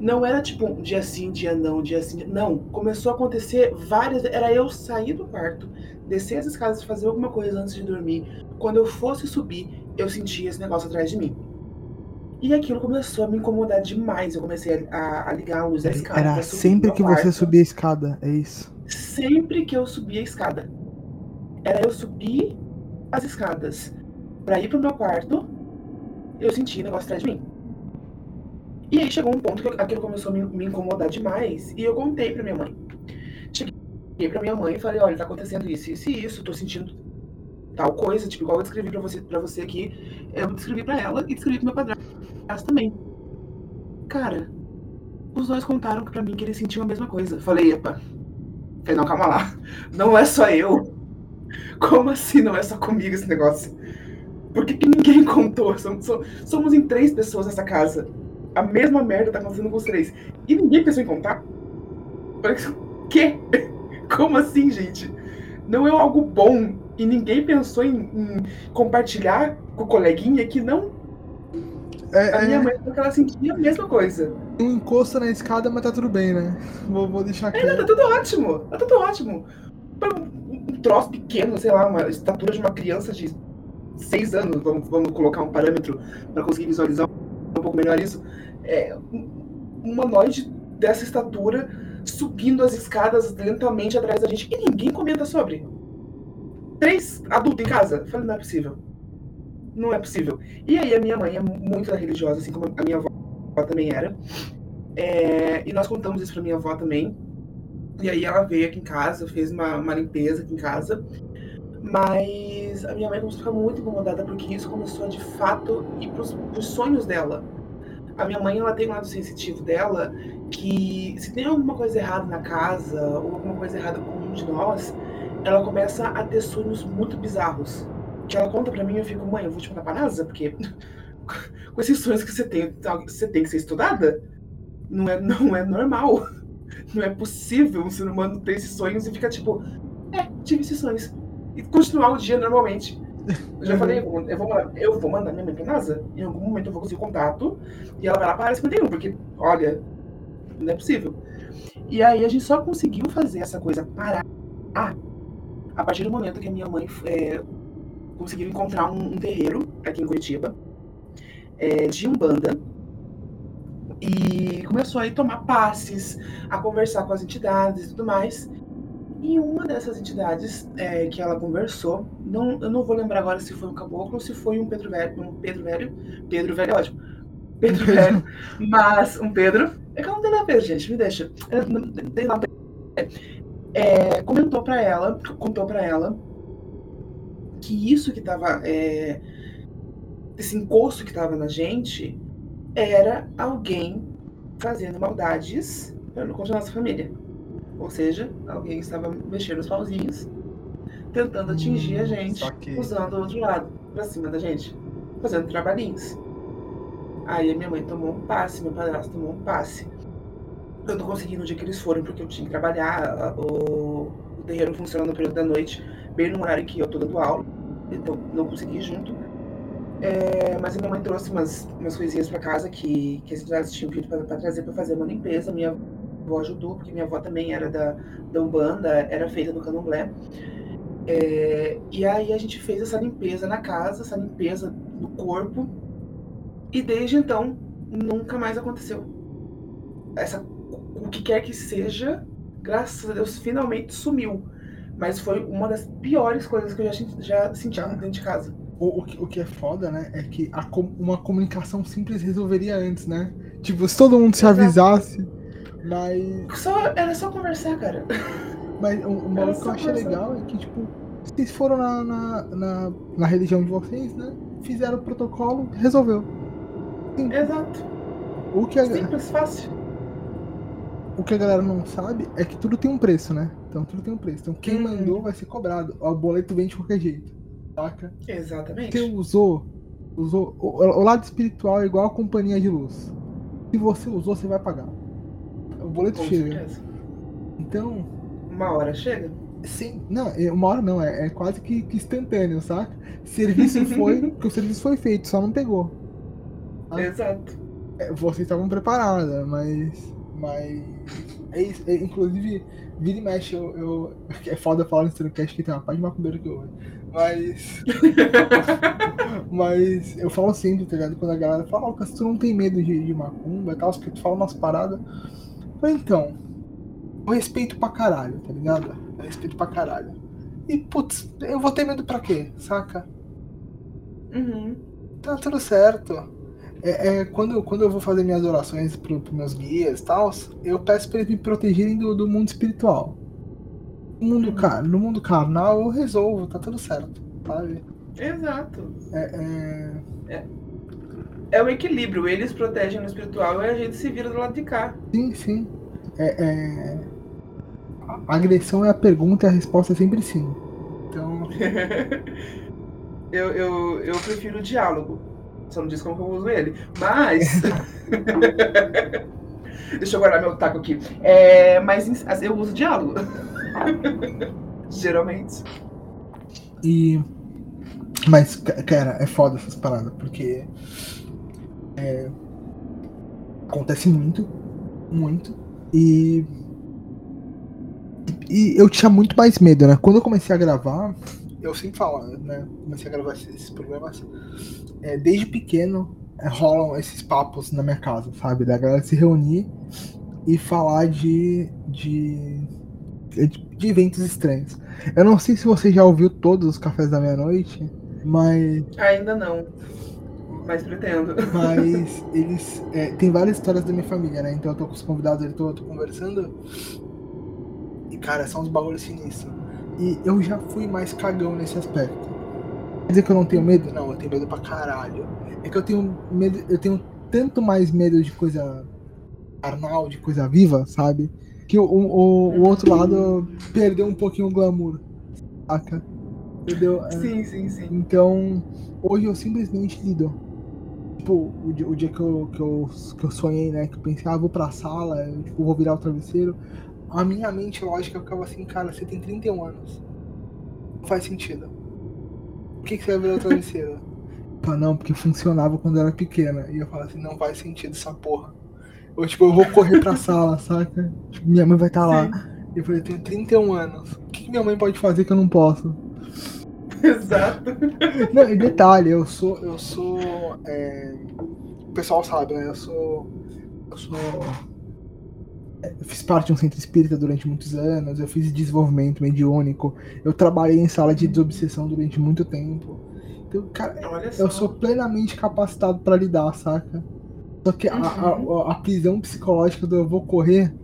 Não era tipo um dia sim, dia não, dia sim. Não. Começou a acontecer várias. Era eu sair do quarto, descer as escadas, fazer alguma coisa antes de dormir, quando eu fosse subir, eu sentia esse negócio atrás de mim. E aquilo começou a me incomodar demais. Eu comecei a, a ligar a luz da escada. Era sempre que quarto. você subia a escada, é isso? Sempre que eu subia a escada. Era eu subir as escadas para ir pro meu quarto, eu sentia o negócio atrás de mim. E aí chegou um ponto que aquilo começou a me, me incomodar demais. E eu contei pra minha mãe. Cheguei pra minha mãe e falei, olha, tá acontecendo isso, isso e isso, tô sentindo tal coisa, tipo, igual eu descrevi pra você, pra você aqui, eu descrevi pra ela e descrevi pro meu padrasto também. Cara, os dois contaram pra mim que eles sentiam a mesma coisa. Falei, epa. Falei, não, calma lá. Não é só eu. Como assim não é só comigo esse negócio? Por que, que ninguém contou? Somos, somos em três pessoas nessa casa. A mesma merda tá acontecendo com os três. E ninguém pensou em contar? O quê? Como assim, gente? Não é algo bom e ninguém pensou em, em compartilhar com o coleguinha que não. É, a minha é... mãe falou que ela sentia a mesma coisa. Um encosto na escada, mas tá tudo bem, né? Vou, vou deixar aqui. É, tá tudo ótimo. Tá tudo ótimo. Um, um troço pequeno, sei lá, uma estatura de uma criança de seis anos, vamos, vamos colocar um parâmetro para conseguir visualizar um pouco melhor isso, é um humanoide dessa estatura subindo as escadas lentamente atrás da gente e ninguém comenta sobre. Três adultos em casa? Falei, não é possível. Não é possível. E aí a minha mãe é muito religiosa, assim como a minha avó também era. É, e nós contamos isso pra minha avó também. E aí ela veio aqui em casa, fez uma, uma limpeza aqui em casa. Mas a minha mãe começou a ficar muito incomodada porque isso começou a, de fato ir pros, pros sonhos dela. A minha mãe ela tem um lado sensitivo dela que se tem alguma coisa errada na casa ou alguma coisa errada com um de nós, ela começa a ter sonhos muito bizarros. Que ela conta para mim e eu fico, mãe, eu vou te mandar pra NASA, porque com esses sonhos que você tem, você tem que ser estudada. Não é, não é normal. Não é possível um ser humano ter esses sonhos e ficar tipo, é, tive esses sonhos. E continuar o dia normalmente. Eu já falei, eu vou, mandar, eu vou mandar minha mãe pra NASA. Em algum momento eu vou conseguir contato e ela vai lá para a área 51, porque, olha, não é possível. E aí a gente só conseguiu fazer essa coisa parar a partir do momento que a minha mãe é, conseguiu encontrar um, um, terreiro aqui em Curitiba é, de Umbanda e começou a tomar passes, a conversar com as entidades e tudo mais. E uma dessas entidades é, que ela conversou, não, eu não vou lembrar agora se foi um caboclo ou se foi um Pedro Velho, um Pedro Velho, Pedro Velho é ótimo, Pedro Velho, mas um Pedro, é que eu não tenho Pedro, gente, me deixa, é, comentou para ela, contou para ela que isso que tava, é, esse encosto que tava na gente, era alguém fazendo maldades contra a nossa família. Ou seja, alguém estava mexendo os pauzinhos, tentando atingir a hum, gente, que... usando o outro lado, pra cima da gente, fazendo trabalhinhos. Aí a minha mãe tomou um passe, meu padrasto tomou um passe. Eu não consegui no dia que eles foram, porque eu tinha que trabalhar. O, o terreiro funciona no período da noite, bem no horário que eu tô dando aula. Então não consegui ir junto. É, mas a minha mãe trouxe umas, umas coisinhas para casa que, que as entidades tinham pedido para trazer para fazer uma limpeza. Minha avó ajudou, porque minha avó também era da, da Umbanda, era feita no candomblé. É, e aí a gente fez essa limpeza na casa, essa limpeza no corpo. E desde então, nunca mais aconteceu. Essa, o que quer que seja, graças a Deus, finalmente sumiu. Mas foi uma das piores coisas que eu já, já senti dentro de casa o, o, que, o que é foda, né? É que a, uma comunicação simples resolveria antes, né? Tipo, se todo mundo se avisasse, mas. Só, era só conversar, cara. Mas o, o que eu achei legal é que, tipo, vocês foram na, na, na, na, religião de vocês, né? Fizeram o protocolo, resolveu. Sim. Exato. O que a, Simples, fácil. O que a galera não sabe é que tudo tem um preço, né? Então tudo tem um preço. Então quem uhum. mandou vai ser cobrado. O boleto vem de qualquer jeito. Saca? Exatamente. Você usou. usou o, o, lado espiritual é igual a companhia de luz. Se você usou, você vai pagar. Boleto Com chega. Certeza. Então. Uma hora chega? Sim, não, é, uma hora não, é, é quase que, que, instantâneo, saca? Serviço foi, porque o serviço foi feito, só não pegou. Tá? Exato. É, vocês estavam preparadas, mas. Mas. É isso, é, inclusive, vira e mexe, eu, eu, É foda falar no Streamcast que tem uma parte de macumbeiro que eu mas. mas eu falo sempre, tá ligado? Quando a galera fala, Lucas, tu não tem medo de, de macumba e tal, porque tu fala umas paradas. Então, eu respeito pra caralho, tá ligado? Eu respeito pra caralho. E, putz, eu vou ter medo pra quê, saca? Uhum. Tá tudo certo. É, é, quando, quando eu vou fazer minhas orações pro, pros meus guias e tal, eu peço pra eles me protegerem do, do mundo espiritual. No mundo, car no mundo carnal eu resolvo, tá tudo certo, sabe? Exato. É, é... é, é o equilíbrio. Eles protegem no espiritual e a gente se vira do lado de cá. Sim, sim. É, é... A agressão é a pergunta e a resposta é sempre sim. Então. eu, eu, eu prefiro o diálogo. Só não diz como eu uso ele. Mas. Deixa eu guardar meu taco aqui. É, mas eu uso diálogo. Geralmente. E. Mas, cara, é foda essas paradas, porque. É, acontece muito, muito. E. E eu tinha muito mais medo, né? Quando eu comecei a gravar, eu sempre falo, né? Comecei a gravar esses programas. É, desde pequeno é, rolam esses papos na minha casa, sabe? Da galera se reunir e falar de, de, de eventos estranhos. Eu não sei se você já ouviu todos os cafés da meia-noite, mas. Ainda não. Mas pretendo. Mas eles. É, tem várias histórias da minha família, né? Então eu tô com os convidados, eu tô, eu tô conversando. E, cara, são uns bagulhos sinistros. E eu já fui mais cagão nesse aspecto. Quer dizer que eu não tenho medo? Não, eu tenho medo pra caralho. É que eu tenho medo. Eu tenho tanto mais medo de coisa carnal, de coisa viva, sabe? Que o, o, o outro lado perdeu um pouquinho o glamour. Saca? Entendeu? É. Sim, sim, sim. Então, hoje eu simplesmente lido. Tipo, o dia, o dia que, eu, que, eu, que eu sonhei, né? Que eu pensei, ah, vou pra sala, eu, tipo, vou virar o travesseiro. A minha mente lógica ficava assim, cara, você tem 31 anos. Não faz sentido. Por que, que você vai virar o travesseiro? Pá, não, porque funcionava quando eu era pequena. E eu falava assim, não faz sentido essa porra. Ou tipo, eu vou correr pra sala, saca? Tipo, minha mãe vai estar tá lá. E eu falei, eu tenho 31 anos. O que, que minha mãe pode fazer que eu não posso? Exato. Não, e detalhe, eu sou. Eu sou. É... O pessoal sabe, né? Eu sou. Eu sou. é, Eu fiz parte de um centro espírita durante muitos anos, eu fiz desenvolvimento mediúnico, eu trabalhei em sala de desobsessão durante muito tempo. Então, cara, eu sou plenamente capacitado pra lidar, saca? Só que a, a, a prisão psicológica do eu vou correr.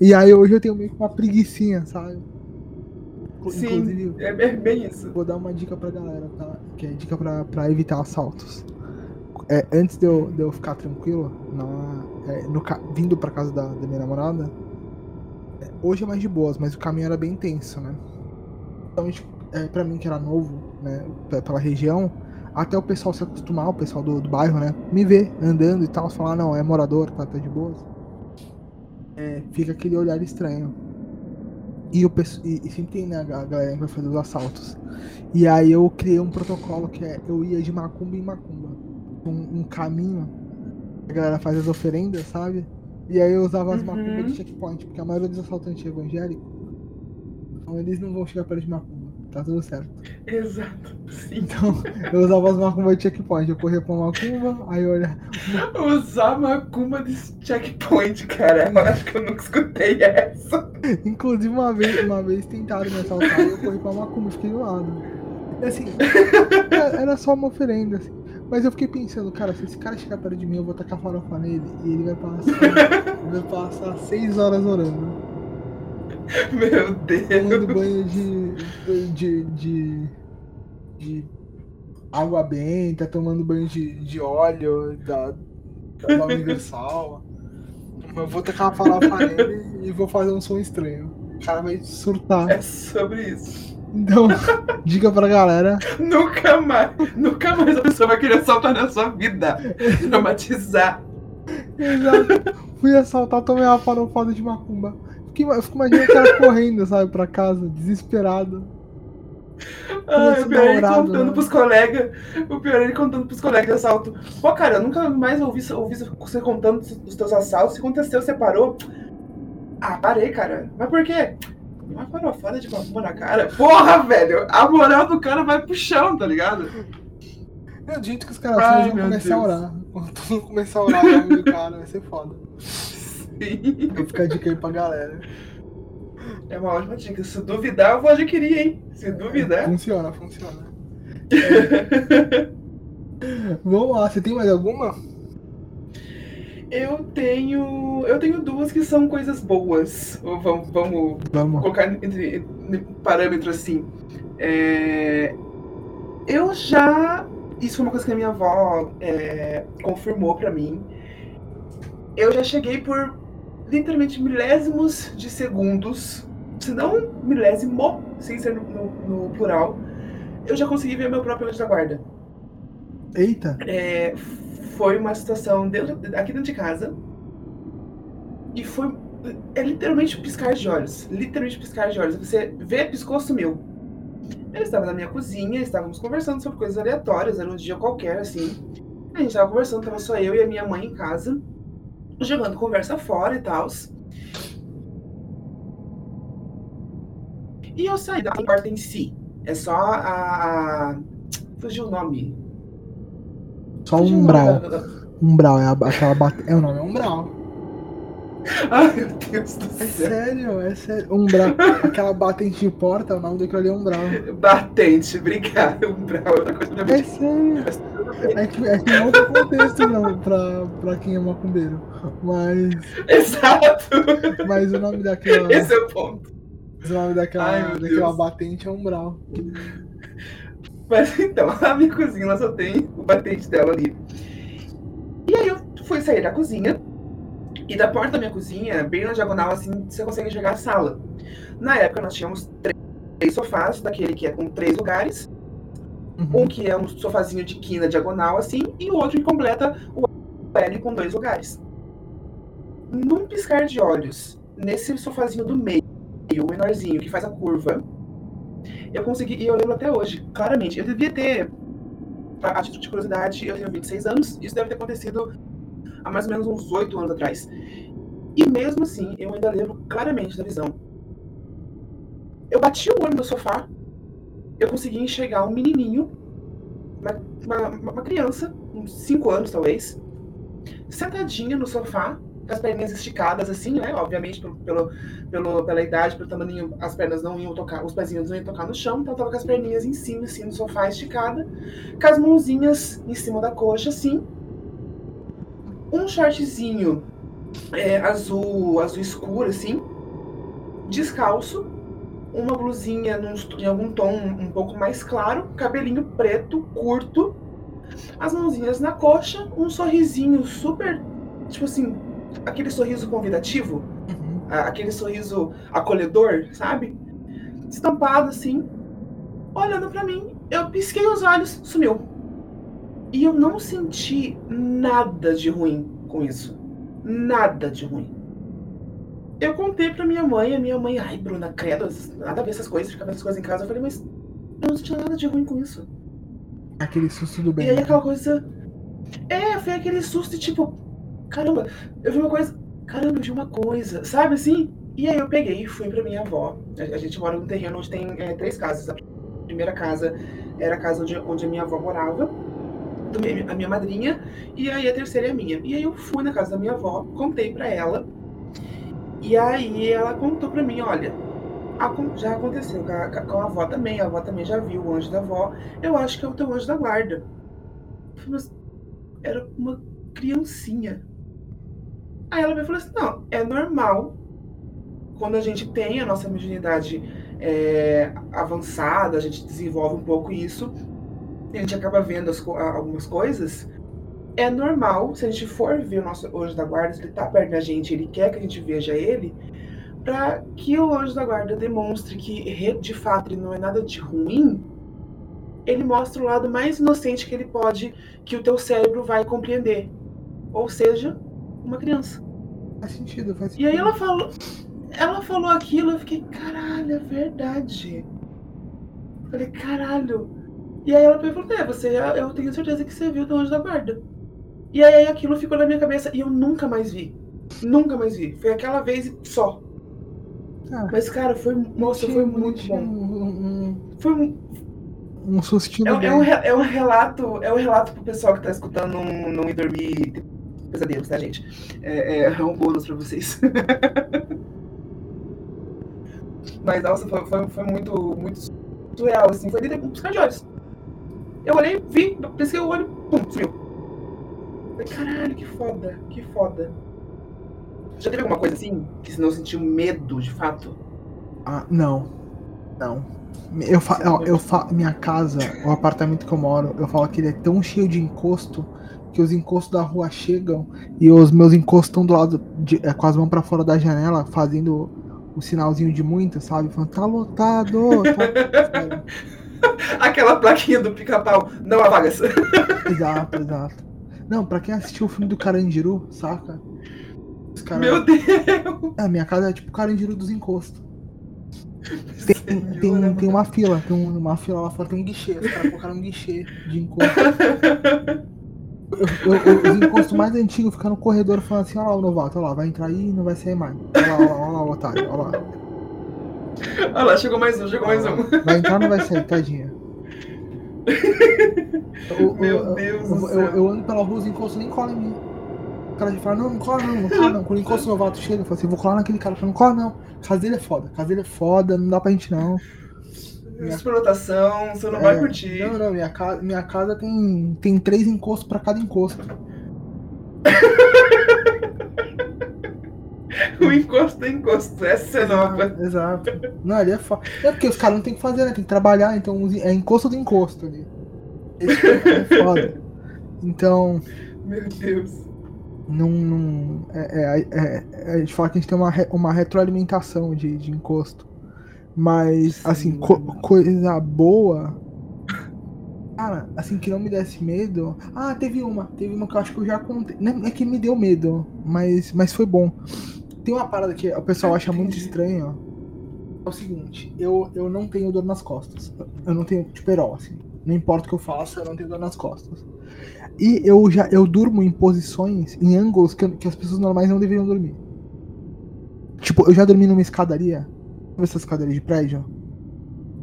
E aí hoje eu tenho meio que uma preguiçinha, sabe? Sim, é bem- isso. Vou dar uma dica pra galera, tá? Que é dica pra, pra evitar assaltos. É, antes de eu, de eu ficar tranquilo, na, é, no, vindo pra casa da, da minha namorada, é, hoje é mais de boas, mas o caminho era bem tenso, né? Então, é, pra mim que era novo, né, pe- pela região, até o pessoal se acostumar, o pessoal do, do bairro, né, me ver andando e tal, falar, "Ah, não, é morador, tá, tá de boas. É, fica aquele olhar estranho. E, o, pesso- e, e sempre tem né, a ga- galera que vai fazer os assaltos. E aí eu criei um protocolo que é eu ia de macumba em macumba. Um, um caminho. A galera faz as oferendas, sabe? E aí eu usava as Uhum. macumbas de checkpoint, porque a maioria dos assaltantes é evangélico. Então eles não vão chegar perto de macumba. Tá tudo certo. Exato. Sim. Então eu usava as macumbas de checkpoint. Eu corria pra macumba, aí eu olhava. Usar macumba de checkpoint, cara. Eu acho que eu nunca escutei essa. Inclusive uma vez, uma vez tentaram me assaltar e eu corri pra macumba, fiquei do lado. E assim, era- era só uma oferenda, assim. Mas eu fiquei pensando, cara, se esse cara chegar perto de mim, eu vou tacar farofa nele e ele vai passar. vai passar seis horas orando. Meu Tomando Deus. banho de. de. de. de água benta, tomando banho de, de óleo da, da Universal. Eu vou tacar uma farofa nele e vou fazer um som estranho. O cara vai surtar. É sobre isso. Então, dica pra galera. Nunca mais, nunca mais a pessoa vai querer assaltar na sua vida. Traumatizar. Exato. Fui assaltar, tomei uma farofada de macumba. Fiquei, eu fico imaginando o cara correndo, sabe, pra casa, desesperado. Ai, Começo o pior é ele contando né? pros colegas. O pior é ele contando pros colegas de assalto. Pô, cara, eu nunca mais ouvi, ouvi você contando dos teus assaltos. Se aconteceu, você parou. Ah, parei, cara. Mas por quê? Uma farofada de macumba na cara. Porra, velho! A moral do cara vai pro chão, tá ligado? É do jeito que os caras vão começar a orar. Quando todo mundo começar a orar o cara, vai ser foda. Sim. Ficar a dica aí pra galera. É uma ótima dica. Se duvidar, eu vou adquirir, hein? Se duvidar. Funciona, funciona. Vamos lá, você tem mais alguma? Eu tenho. Eu tenho duas que são coisas boas. Vamos, vamos Vamos. colocar entre, entre parâmetros assim. É, eu já. Isso foi uma coisa que a minha avó é, confirmou pra mim. Eu já cheguei por literalmente milésimos de segundos, se não milésimo, sem ser no, no- no plural, eu já consegui ver meu próprio anjo da guarda. Eita. É, foi uma situação dentro, aqui dentro de casa. E foi. É literalmente piscar de olhos. Literalmente piscar de olhos. Você vê, piscou, sumiu. Eu estava na minha cozinha, estávamos conversando sobre coisas aleatórias, era um dia qualquer, assim. A gente estava conversando, tava só eu e a minha mãe em casa, jogando conversa fora e tal. E eu saí da porta em si. É só a. Fugiu o nome. Só um umbral. Umbral, é aquela bate... É o nome, é umbral. Ai, meu Deus do É céu. sério, é sério. Umbral. Aquela batente de porta, o nome daquilo ali é umbral. Batente, obrigado. Umbral é outra coisa pra É sério. É que, é que é outro contexto não, pra, pra quem é macumbeiro. Mas, Exato. mas o nome daquela, Esse é o ponto. o nome daquela, Ai, daquela Deus. batente é umbral. Mas então, a minha cozinha ela só tem o batente dela ali. E aí eu fui sair da cozinha. E da porta da minha cozinha, bem na diagonal, assim, você consegue enxergar a sala. Na época nós tínhamos três sofás, daquele que é com três lugares. Uhum. Um que é um sofazinho de quina diagonal, assim, e o outro que completa o L com dois lugares. Num piscar de olhos, nesse sofazinho do meio, o menorzinho, que faz a curva, eu consegui, e eu lembro até hoje, claramente, eu devia ter, a título de curiosidade, eu tenho 26 anos, isso deve ter acontecido há mais ou menos uns 8 anos atrás. E mesmo assim, eu ainda lembro claramente da visão. Eu bati o olho no sofá, eu consegui enxergar um menininho, uma, uma, uma criança, uns 5 anos talvez, sentadinha no sofá, com as perninhas esticadas assim, né? Obviamente, pelo, pelo, pelo- pela idade, pelo tamanho, as pernas não iam tocar, os pezinhos não iam tocar no chão, então tava com as perninhas em cima, assim, no sofá esticada, com as mãozinhas em cima da coxa, assim. Um shortzinho é, azul, azul escuro, assim, descalço, uma blusinha num, em algum tom um pouco mais claro, cabelinho preto, curto, as mãozinhas na coxa, um sorrisinho super, tipo assim, aquele sorriso convidativo, Uhum. aquele sorriso acolhedor, sabe? Estampado assim, olhando pra mim, eu pisquei os olhos, sumiu. E eu não senti nada de ruim com isso. Nada de ruim. Eu contei pra minha mãe, a minha mãe, ai, Bruna, credo, nada a ver essas coisas, fica vendo essas coisas em casa. Eu falei, mas eu não senti nada de ruim com isso. Aquele susto do bem. E aí aquela coisa. É, foi aquele susto de tipo, caramba, eu vi uma coisa. Caramba, eu vi uma coisa, sabe assim? E aí eu peguei e fui pra minha avó. A, gente mora num terreno onde tem é, três casas. A primeira casa era a casa onde, onde a minha avó morava, do a minha madrinha, e aí a terceira é a minha. E aí eu fui na casa da minha avó, contei pra ela. E aí ela contou pra mim, olha, já aconteceu com a, com a avó também, a avó também já viu o anjo da avó. Eu acho que é o teu anjo da guarda. Mas era uma criancinha. Aí ela me falou assim, não, é normal. Quando a gente tem a nossa mediunidade é, avançada, a gente desenvolve um pouco isso, a gente acaba vendo as algumas coisas. É normal, se a gente for ver o nosso anjo da guarda, se ele tá perto da gente, ele quer que a gente veja ele, para que o anjo da guarda demonstre que de fato ele não é nada de ruim, ele mostra o lado mais inocente que ele pode, que o teu cérebro vai compreender. Ou seja, uma criança. Faz sentido, faz E sentido. aí ela falou, ela falou aquilo, eu fiquei, caralho, é verdade. Falei, caralho. E aí ela falou, é, você, eu tenho certeza que você viu do anjo da guarda. E aí aquilo ficou na minha cabeça e eu nunca mais vi. Nunca mais vi. Foi aquela vez e só. Ah, Mas, cara, foi, nossa, foi muito bom. Um, um, Foi um, um sustinho é, é um, é um relato, é um relato pro pessoal que tá escutando não, não ir dormir pesadelos, tá, gente? É, é, é um bônus pra vocês. Mas, nossa, foi, foi, foi muito, muito surreal, assim. Foi de um piscar de olhos. Eu olhei, vi, pisquei o olho, pum, sumiu. Falei, caralho, que foda, que foda. Já teve alguma coisa assim? Que você não sentiu medo, de fato? Ah, não. Não. Eu fa ó, eu fa minha casa, o apartamento que eu moro, eu falo que ele é tão cheio de encosto que os encostos da rua chegam e os meus encostos estão do lado, de, é, com as mãos pra fora da janela, fazendo o sinalzinho de muito, sabe? Falando, tá lotado, tá... Aquela plaquinha do pica-pau, não há vagas. Exato, exato. Não, pra quem assistiu o filme do Carandiru, saca? Os cara... Meu Deus! É, minha casa é tipo Carandiru dos encostos. Tem, tem, tem uma fila, tem um- uma fila lá fora, tem um guichê. Os caras colocaram um guichê de encosto. Eu- eu- eu- os encostos mais antigos ficam no corredor falando assim, olha lá o novato, olha lá, vai entrar aí e não vai sair mais. Olha lá, olha lá, olha lá o otário, olha lá. Olha lá, chegou mais um, chegou mais um. Vai entrar ou não vai sair, tadinha? Eu, Meu eu, Deus eu, do eu, céu. eu ando pela rua, os encostos nem colam em mim. O cara já fala, não, não cola não, não cola não. Quando o encosto novato chega, eu falo assim, vou colar naquele cara. Eu falo, não cola não. Casa dele é foda, casa dele é foda, não dá pra gente não. Superlotação, você não É, vai curtir. Não, não, minha casa, minha casa tem, tem três encostos pra cada encosto. O encosto é encosto, essa é nova. Exato. Não, ali é foda. É porque os caras não tem o que fazer, né? Tem que trabalhar, então é encosto do encosto ali. Esse é foda. Então, Meu Deus. não. não é, é- é- é- a gente fala que a gente tem uma, uma retroalimentação de, de encosto. Mas, Sim. assim, co- coisa boa. Cara, assim, que não me desse medo. Ah, teve uma. Teve uma que eu acho que eu já contei. Não é que me deu medo, mas, mas foi bom. Tem uma parada que o pessoal acha muito estranha. É o seguinte, eu, eu não tenho dor nas costas. Eu não tenho, tipo, herói, assim. Não importa o que eu faça, eu não tenho dor nas costas. E eu já eu durmo em posições, em ângulos que, que as pessoas normais não deveriam dormir. Tipo, eu já dormi numa escadaria. Sabe essas escadarias de prédio?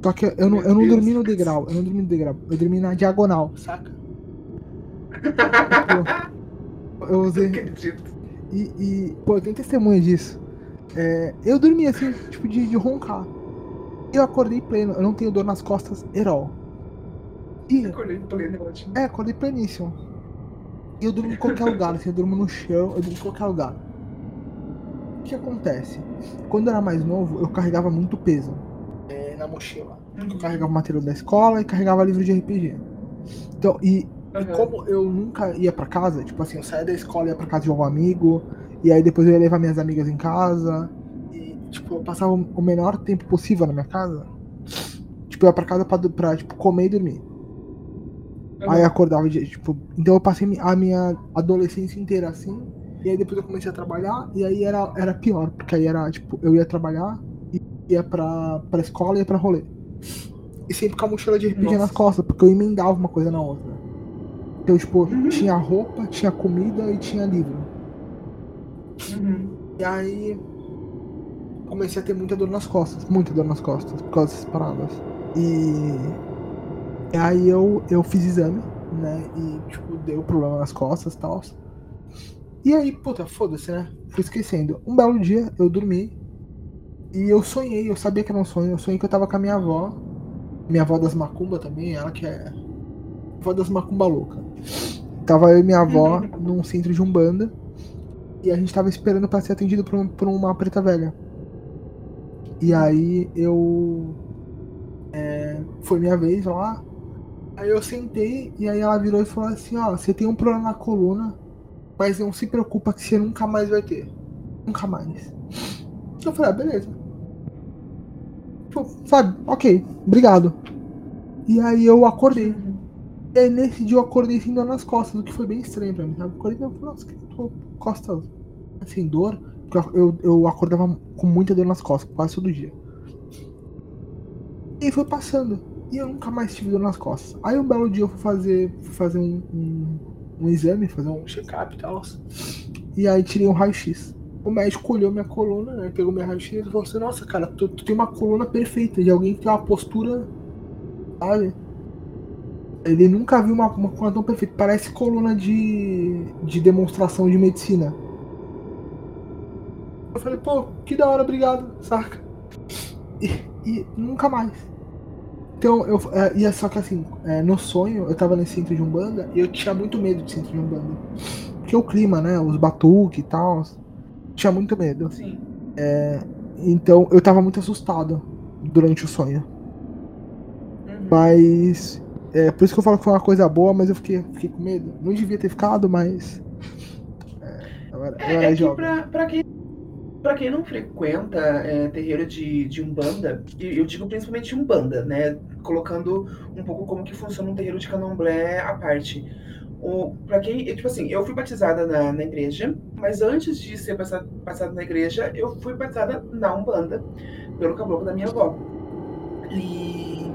Só que eu não, eu não dormi no degrau, eu não dormi no degrau, eu dormi na diagonal, saca? Tipo, eu Não usei. acredito. E, e, pô, eu tenho testemunha disso. É, eu dormi assim, tipo, de, de roncar. Eu acordei pleno, eu não tenho dor nas costas, herol. E, Acordei pleno, ótimo. é, acordei pleníssimo. E eu durmo em qualquer lugar, assim, eu durmo no chão, eu durmo em qualquer lugar. O que acontece? Quando eu era mais novo, eu carregava muito peso na mochila. Eu carregava material da escola e carregava livro de RPG. Então, e e Aham. como eu nunca ia pra casa, tipo assim, eu saía da escola e ia pra casa de algum amigo, e aí depois eu ia levar minhas amigas em casa, e tipo, eu passava o menor tempo possível na minha casa. Tipo, eu ia pra casa pra, pra tipo, comer e dormir. Aham. Aí eu acordava de, tipo, então eu passei a minha adolescência inteira assim, e aí depois eu comecei a trabalhar, e aí era, era pior, porque aí era, tipo, eu ia trabalhar, e ia pra, pra escola e ia pra rolê. E sempre com a mochila de RPG nas Nossa. costas, porque eu emendava uma coisa na outra. Então, tipo, Uhum. tinha roupa, tinha comida e tinha livro. Uhum. E aí comecei a ter muita dor nas costas, muita dor nas costas, por causa dessas paradas. E, e aí eu, eu fiz exame, né? E tipo, deu problema nas costas e tal. E aí, puta, foda-se, né? Fui esquecendo. Um belo dia eu dormi e eu sonhei, eu sabia que era um sonho, eu sonhei que eu tava com a minha avó, minha avó das macumba também, ela que é avó das macumba louca. Tava eu e minha avó num centro de umbanda e a gente tava esperando pra ser atendido por, um- por uma preta velha. E aí eu. é, foi minha vez lá. Aí eu sentei e aí ela virou e falou assim: Ó, você tem um problema na coluna, mas não se preocupa que você nunca mais vai ter. Nunca mais. Eu falei: ah, beleza. Sabe, ok, obrigado. E aí eu acordei. E aí nesse dia eu acordei sem dor nas costas, o que foi bem estranho pra mim? Eu acordei e falei, nossa, que tô costas sem dor. Porque eu, eu acordava com muita dor nas costas, quase todo dia. E foi passando. E eu nunca mais tive dor nas costas. Aí um belo dia eu fui fazer, fui fazer um, um, um exame, fazer um check-up e tal. E aí tirei um raio-x. O médico olhou minha coluna, né? Pegou meu raio-x e falou assim, nossa, cara, tu, tu tem uma coluna perfeita, de alguém que tem uma postura, sabe? Ele nunca viu uma, uma coluna tão perfeita. Parece coluna de, de demonstração de medicina. Eu falei, pô, que da hora, obrigado, saca? E, e nunca mais. Então, eu, é, e é só que assim, é, no sonho, eu tava nesse centro de Umbanda e eu tinha muito medo de centro de Umbanda. Porque o clima, né? Os batuques e tal. Tinha muito medo. Sim. Então, eu tava muito assustado durante o sonho. Uhum. Mas. É por isso que eu falo que foi uma coisa boa, mas eu fiquei, fiquei com medo. Não devia ter ficado, mas. É, eu era, eu É, era é jovem. pra, pra, quem, pra quem não frequenta é, terreiro de, de Umbanda, e eu digo principalmente Umbanda, né? Colocando um pouco como que funciona um terreiro de candomblé à parte. O, pra quem, eu, tipo assim, eu fui batizada na, na igreja, mas antes de ser batizada, batizada na igreja, eu fui batizada na Umbanda, pelo caboclo da minha avó. E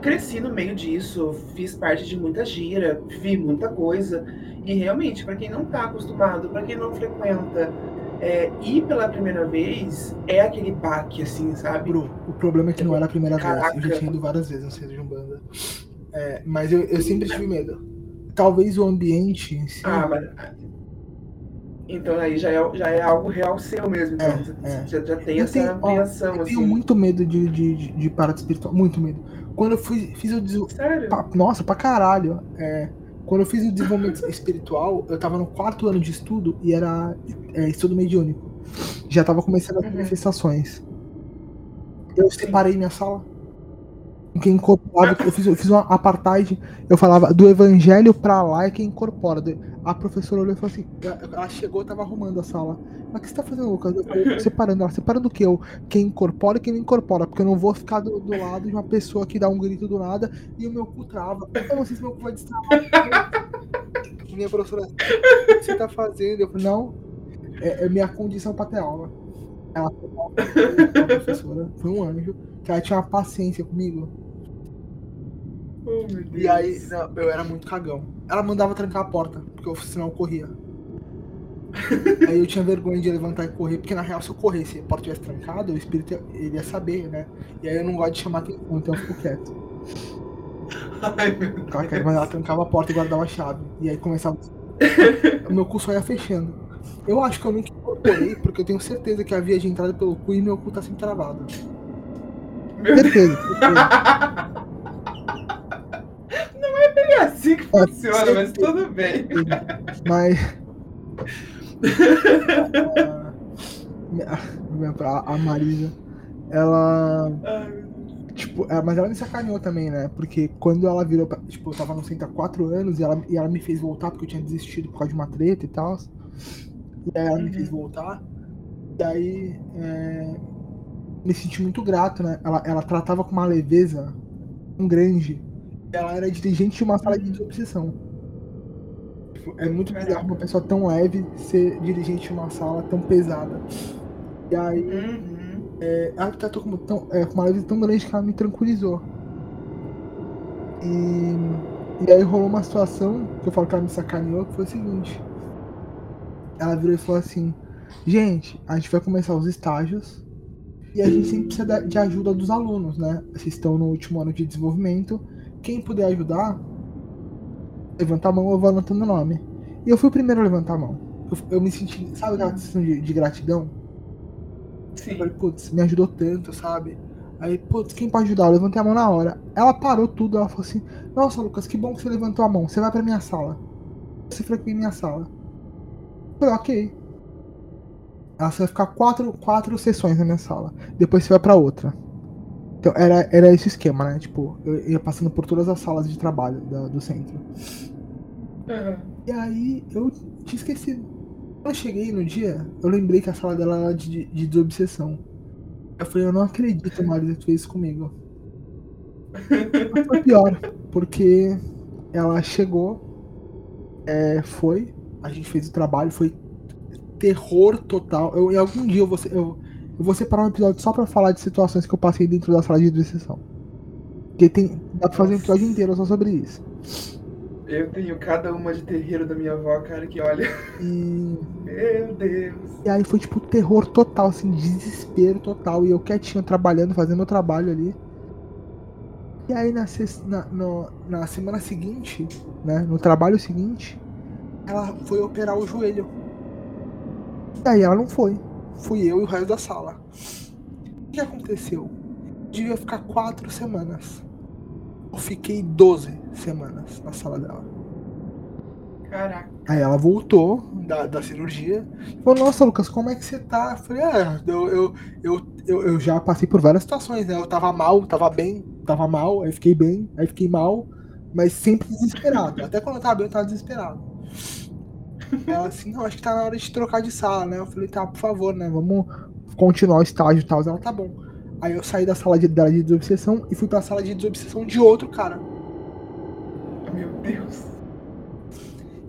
cresci no meio disso, fiz parte de muita gira, vi muita coisa. E realmente, para quem não tá acostumado, para quem não frequenta é, ir pela primeira vez é aquele baque, assim, sabe? Bro, o problema é que não era a primeira Caraca. vez. Eu já tinha ido várias vezes no centro de Umbanda. É, mas eu, eu sempre tive medo. Talvez o ambiente em si. Ah, mas. Então aí já é, já é algo real seu mesmo. Então, É, você é. Já, já tem Eu essa tenho- ó, apreensão, eu assim. tenho muito medo de, de, de, de parada espiritual. Muito medo. Quando eu fui, fiz o. Sério? pa- Nossa, pra caralho. É, quando eu fiz o desenvolvimento espiritual, eu tava no quarto ano de estudo e era é, estudo mediúnico. Já tava começando as Uhum. manifestações. Eu separei minha sala. Quem incorporava, eu fiz, eu fiz uma apartheid, eu falava do evangelho pra lá é quem incorpora. A professora olhou e falou assim: ela chegou e tava arrumando a sala. Mas o que você tá fazendo, Lucas? Eu falei, "Tô separando. Ela, separando o que? Eu, quem incorpora e quem não incorpora. Porque eu não vou ficar do, do lado de uma pessoa que dá um grito do nada e o meu cu trava. Eu não sei se meu cu vai destravar. Minha professora, o que você tá fazendo? Eu falei, não, é, é minha condição pra ter aula. Ela foi uma professora, foi um anjo, que ela tinha uma paciência comigo. Oh, meu Deus. E aí, eu era muito cagão. Ela mandava trancar a porta, porque eu, senão eu corria. aí eu tinha vergonha de levantar e correr, porque na real, se eu corresse e a porta tivesse trancada, o espírito ele ia saber, né? E aí eu não gosto de chamar atenção, então eu fico quieto. Ai, meu Deus. Mas ela trancava a porta e guardava a chave. E aí começava. o meu cu só ia fechando. Eu acho que eu nunca incorporei, porque eu tenho certeza que a via de entrada pelo cu e meu cu tá sempre travado. Meu. Certeza, certeza. É assim que funciona, mas certeza. tudo bem. Mas. a, a, a Marisa, ela. Ai. Tipo, é, mas ela me sacaneou também, né? Porque quando ela virou. Pra, tipo, eu tava no centro há quatro anos e ela, e ela me fez voltar porque eu tinha desistido por causa de uma treta e tal. E aí ela me Uhum. fez voltar. E aí. é, me senti muito grato, né? Ela, ela tratava com uma leveza tão grande. Ela era dirigente de uma sala de obsessão. Tipo, É muito bizarro uma pessoa tão leve ser dirigente de uma sala tão pesada. E aí. Uhum. Ela tratou como tão, é, com uma leveza tão grande que ela me tranquilizou. E, e aí rolou uma situação que eu falo que ela me sacaneou, que foi o seguinte. Ela virou e falou assim, gente, a gente vai começar os estágios e a gente sempre precisa de ajuda dos alunos, né? Vocês estão no último ano de desenvolvimento. Quem puder ajudar, levanta a mão, eu vou anotando o nome. E eu fui o primeiro a levantar a mão. Eu, eu me senti, sabe aquela sensação de, de gratidão? Eu Sim. falei, putz, me ajudou tanto, sabe? Aí, putz, quem pode ajudar? Eu levantei a mão na hora. Ela parou tudo, ela falou assim: Nossa, Lucas, que bom que você levantou a mão. Você vai pra minha sala. Você em minha sala. Eu falei, ok. Ela vai ficar quatro, quatro sessões na minha sala. Depois você vai pra outra. Então era, era esse esquema, né? Tipo, eu ia passando por todas as salas de trabalho da- do centro. Aham. E aí eu tinha esquecido. Quando eu cheguei no dia, eu lembrei que a sala dela era de, de desobsessão. Eu falei, eu não acredito, Marisa, que fez isso comigo. Mas foi pior, porque ela chegou, é, foi, a gente fez o trabalho, foi terror total. Eu, em algum dia eu vou, eu, eu vou separar um episódio só pra falar de situações que eu passei dentro da sala de desobsessão. Porque tem, dá pra fazer um episódio inteiro só sobre isso. Eu tenho cada uma de terreiro da minha avó, cara, que olha. E Meu Deus. E aí foi tipo terror total, assim, desespero total. E eu quietinho trabalhando, fazendo meu trabalho ali. E aí na, na, no- na semana seguinte, né? No trabalho seguinte, ela foi operar o joelho. E aí ela não foi. Fui eu e o resto da sala. O que aconteceu? Devia ficar quatro semanas. Eu fiquei 12 semanas na sala dela. Caraca. Aí ela voltou da, da cirurgia. Falou, nossa, Lucas, como é que você tá? Eu falei, é, eu, eu, eu, eu, eu já passei por várias situações, né? Eu tava mal, tava bem, tava mal, aí fiquei bem, aí fiquei mal, mas sempre desesperado. Até quando eu tava bem, eu tava desesperado. Ela assim, não, acho que tá na hora de trocar de sala, né? Eu falei, tá, por favor, né? Vamos continuar o estágio e tal. Ela, tá bom. Aí eu saí da sala de, dela de desobsessão e fui pra sala de desobsessão de outro cara. Meu Deus.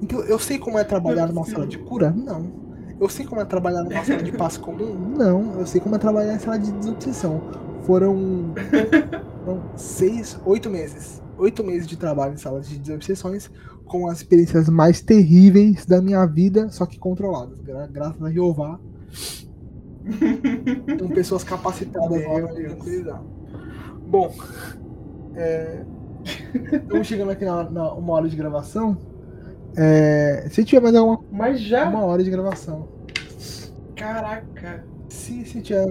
Então, eu sei como é trabalhar numa sala de cura? Não. Eu sei como é trabalhar numa sala de passe comum? Não. Eu sei como é trabalhar em sala de desobsessão. Foram, foram seis, oito meses. Oito meses de trabalho em salas de desobsessões com as experiências mais terríveis da minha vida, só que controladas. Gra- graças a Jeová, Com pessoas capacitadas lá pra tranquilizar. Bom, é, estamos chegando aqui na, na uma hora de gravação. É, se tiver mais alguma Mas já? uma hora de gravação. Caraca. Se, se tiver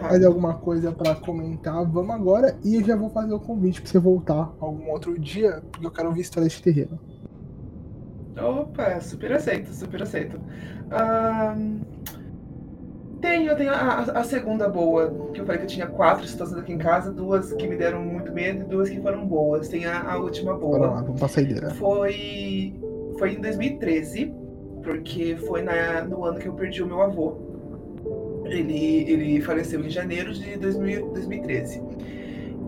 mais alguma coisa pra comentar, vamos agora. E eu já vou fazer o convite pra você voltar algum outro dia, porque eu quero ouvir história de terreiro. Opa, super aceito, super aceito. Ahn, tenho, eu tenho a, a- segunda boa, que eu falei que eu tinha quatro situações aqui em casa, duas que me deram muito medo e duas que foram boas. Tem a, a última Bora boa. lá, vamos pra saideira. Foi, foi em 2013, porque foi na, no ano que eu perdi o meu avô. Ele, ele faleceu em janeiro de 2000, 2013.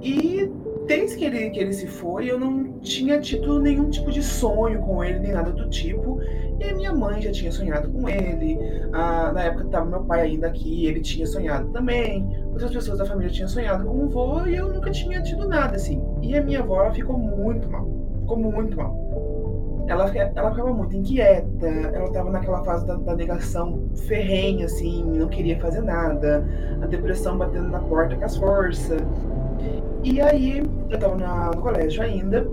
E desde que ele, que ele se foi, eu não tinha tido nenhum tipo de sonho com ele, nem nada do tipo. E minha mãe já tinha sonhado com ele. Ah, na época estava meu pai ainda aqui, ele tinha sonhado também. Outras pessoas da família tinham sonhado com o vô e eu nunca tinha tido nada assim. E a minha avó ela ficou muito mal. Ficou muito mal. Ela, ela ficava muito inquieta, ela estava naquela fase da, da negação ferrenha, assim, não queria fazer nada, a depressão batendo na porta com as forças. E aí, eu estava no colégio ainda,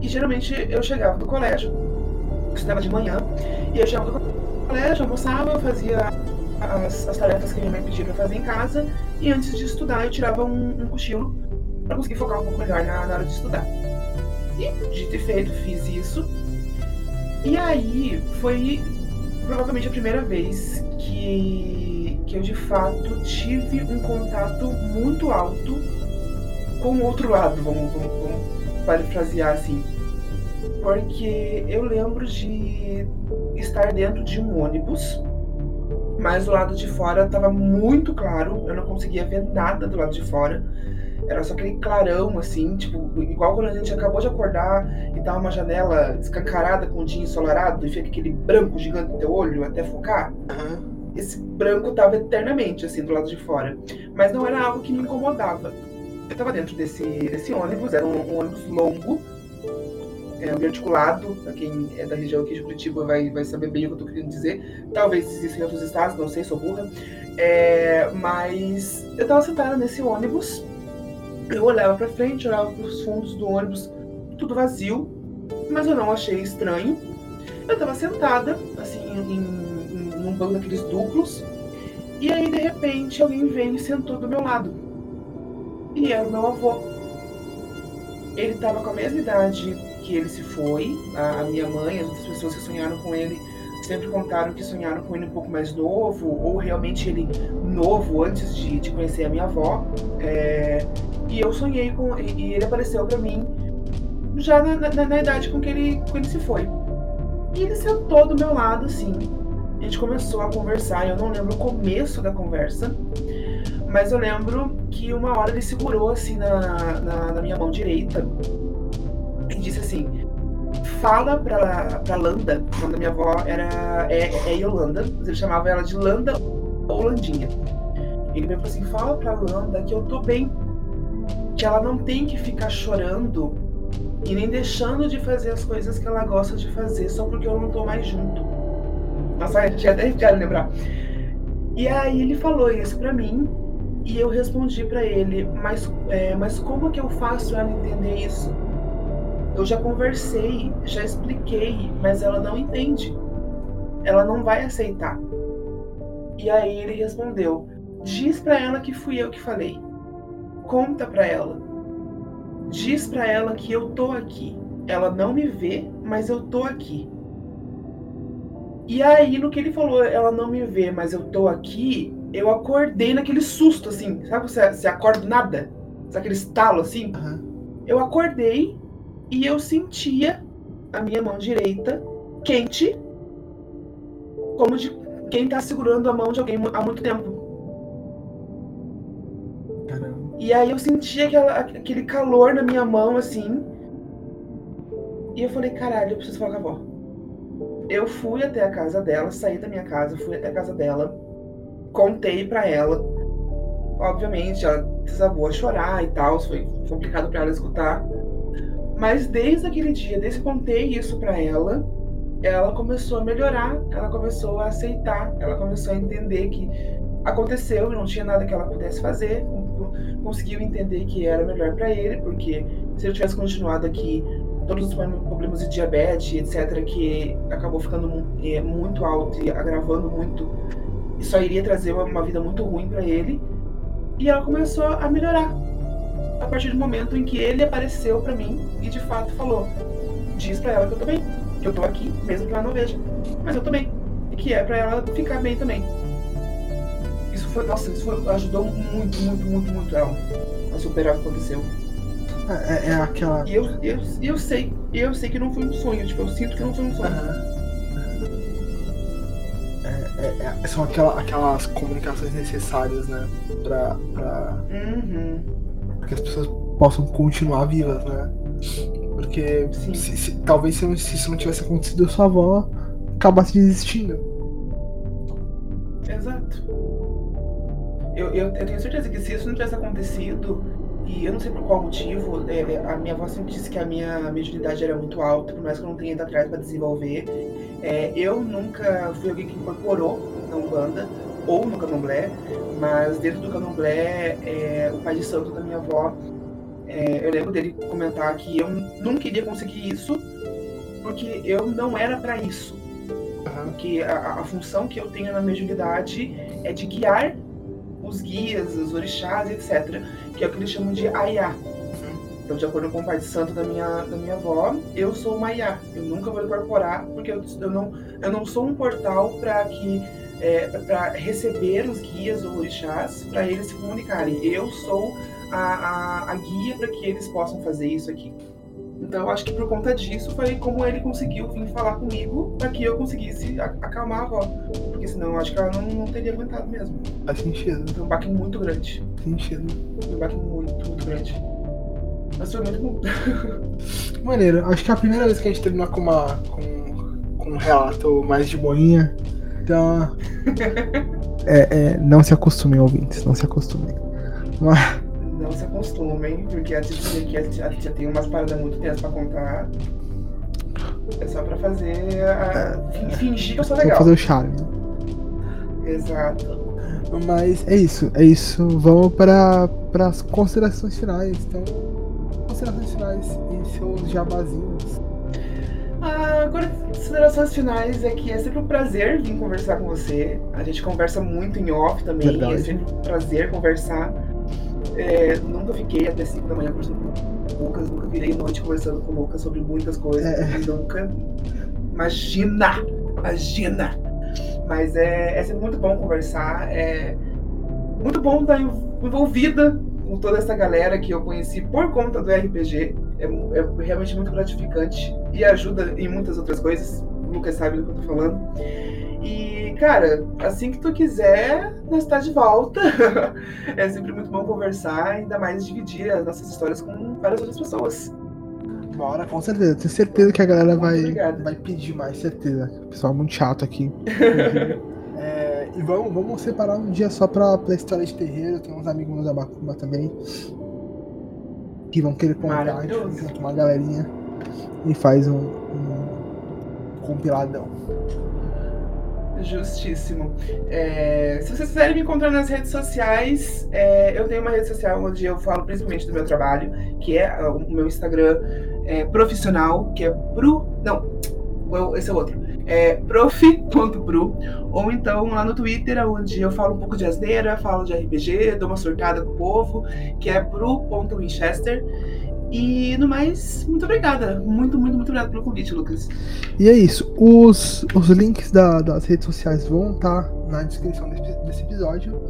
e geralmente eu chegava do colégio, eu estudava de manhã, e eu chegava do colégio, almoçava, fazia as, as tarefas que minha mãe pedia para fazer em casa, e antes de estudar eu tirava um, um cochilo para conseguir focar um pouco melhor na, na hora de estudar. E, dito e feito, fiz isso. E aí foi provavelmente a primeira vez que, que eu de fato tive um contato muito alto com o outro lado, vamos, vamos, vamos parafrasear assim. Porque eu lembro de estar dentro de um ônibus, mas do lado de fora estava muito claro, eu não conseguia ver nada do lado de fora. Era só aquele clarão, assim, tipo, igual quando a gente acabou de acordar e tá uma janela escancarada com um dia ensolarado e fica aquele branco gigante no teu olho até focar. Esse branco tava eternamente, assim, do lado de fora. Mas não era algo que me incomodava. Eu tava dentro desse, desse ônibus, era um, um ônibus longo, é, articulado, pra quem é da região aqui de Curitiba vai, vai saber bem o que eu tô querendo dizer. Talvez existam em outros estados, não sei, sou burra. É, mas eu tava sentada nesse ônibus, eu olhava pra frente, olhava pros fundos do ônibus, tudo vazio, mas eu não achei estranho. Eu tava sentada, assim, em, em, num banco daqueles duplos, e aí de repente alguém veio e sentou do meu lado. E era o meu avô. Ele tava com a mesma idade que ele se foi, a, minha mãe, as outras pessoas que sonharam com ele sempre contaram que sonharam com ele um pouco mais novo, ou realmente ele novo antes de, de conhecer a minha avó. É, e eu sonhei com e ele apareceu pra mim já na, na- na idade com que ele, com que ele se foi. E ele sentou do meu lado, assim. A gente começou a conversar. Eu não lembro o começo da conversa, mas eu lembro que uma hora ele segurou assim na, na, na minha mão direita e disse assim: Fala pra, pra Landa, o nome da minha avó era, é, é Yolanda, ele chamava ela de Landa ou Landinha. Ele me falou assim: Fala pra Landa que eu tô bem, que ela não tem que ficar chorando e nem deixando de fazer as coisas que ela gosta de fazer só porque eu não tô mais junto. Nossa, já até arrepiado lembrar. E aí ele falou isso pra mim e eu respondi pra ele, mas, é, mas como que eu faço ela entender isso? Eu já conversei, já expliquei, mas ela não entende. Ela não vai aceitar. E aí ele respondeu: Diz pra ela que fui eu que falei. Conta pra ela. Diz pra ela que eu tô aqui. Ela não me vê, mas eu tô aqui. E aí, no que ele falou, ela não me vê, mas eu tô aqui, eu acordei naquele susto, assim. Sabe você, você acorda do nada? Sabe aquele estalo, assim? Aham. Eu acordei e eu sentia a minha mão direita quente, como de quem tá segurando a mão de alguém há muito tempo. Caramba. E aí eu sentia aquela- aquele calor na minha mão, assim. E eu falei, caralho, eu preciso falar com a avó. Eu fui até a casa dela, saí da minha casa, fui até a casa dela, contei pra ela. Obviamente, ela desabou a chorar e tal, foi complicado pra ela escutar. Mas desde aquele dia, desde que contei isso pra ela, ela começou a melhorar, ela começou a aceitar, ela começou a entender que aconteceu e não tinha nada que ela pudesse fazer, conseguiu entender que era melhor para ele, porque se ele tivesse continuado aqui, todos os problemas de diabetes, etc., que acabou ficando é, muito alto e agravando muito, isso iria trazer uma, uma vida muito ruim para ele. E ela começou a melhorar a partir do momento em que ele apareceu para mim e de fato falou: diz para ela que eu tô bem, que eu tô aqui, mesmo que ela não veja, mas eu tô bem. E que é para ela ficar bem também. Isso foi, nossa, isso foi, ajudou muito, muito, muito, muito ela a superar o que aconteceu. É, é, é aquela. E eu, eu, eu sei, eu sei que não foi um sonho, tipo, eu sinto que não foi um sonho. Uhum. É, é, são aquela, aquelas comunicações necessárias, né? Pra, pra, uhum. pra que as pessoas possam continuar vivas, né? Porque se, se, talvez se, se, isso não tivesse acontecido, sua avó acabasse desistindo. Exato. Eu, eu, eu, tenho certeza que se isso não tivesse acontecido, e eu não sei por qual motivo, é, a minha avó sempre disse que a minha mediunidade era muito alta, por mais que eu não tenha ido atrás para desenvolver. É, eu nunca fui alguém que incorporou na Umbanda ou no Candomblé, mas dentro do Candomblé, é, o pai de santo da minha avó, é, eu lembro dele comentar que eu não queria conseguir isso porque eu não era para isso. Porque a, a função que eu tenho na mediunidade é de guiar os guias, os orixás, etc. Que é o que eles chamam de Ayá. Então, de acordo com o pai de santo da minha, da minha avó, eu sou uma Ayá. Eu nunca vou incorporar, porque eu, eu, não, eu não sou um portal para que é, para receber os guias ou orixás para eles se comunicarem. Eu sou a, a, a guia para que eles possam fazer isso aqui. Então, acho que por conta disso foi como ele conseguiu vir falar comigo para que eu conseguisse acalmar a avó. Porque senão acho que ela não, não teria aguentado mesmo. Faz sentido. Foi um baque muito grande. Faz sentido. Foi um baque muito, muito grande. Mas foi muito bom. Maneiro. Acho que é a primeira vez que a gente terminou com, uma, com, com um relato mais de boinha. Então. é, é, não se acostumem, ouvintes. Não se acostumem. Mas acostumem, porque a tia aqui a tia tem umas paradas muito tensas pra contar. É só pra fazer. A... É, fingir que eu sou legal. Pra fazer o charme. Exato. Mas é isso, é isso. Vamos para as considerações finais. Então, considerações finais e seus jabazinhos. Ah, agora, considerações finais é que é sempre um prazer vir conversar com você. A gente conversa muito em off também. Verdade. É sempre um prazer conversar. É, nunca fiquei até 5 da manhã conversando com o Lucas, nunca virei noite conversando com o Lucas sobre muitas coisas. É. Nunca. Imagina! Imagina! Mas é, é sempre muito bom conversar. É muito bom estar envolvida com toda essa galera que eu conheci por conta do RPG. É, é realmente muito gratificante e ajuda em muitas outras coisas. O Lucas sabe do que eu tô falando. E, cara, assim que tu quiser, nós tá de volta. é sempre muito bom conversar, ainda mais dividir as nossas histórias com várias outras pessoas. Bora, com certeza. Tenho certeza que a galera vai, vai pedir mais, certeza. O pessoal é muito chato aqui. é, e vamos, vamos separar um dia só pra, pra história de terreiro. Tem uns amigos meus da Bacumba também. Que vão querer contar. Junto uma galerinha. E faz um, um compiladão. Justíssimo. É, se vocês quiserem me encontrar nas redes sociais, é, eu tenho uma rede social onde eu falo principalmente do meu trabalho, que é o meu Instagram é, profissional, que é pro. Não, esse é outro. É prof.pro. Ou então lá no Twitter, onde eu falo um pouco de asneira, falo de RPG, dou uma surtada com o povo, que é pro.winchester. E no mais, muito obrigada. Muito, muito, muito obrigada pelo convite, Lucas. E é isso. Os, os links da, das redes sociais vão estar tá na descrição desse, desse episódio.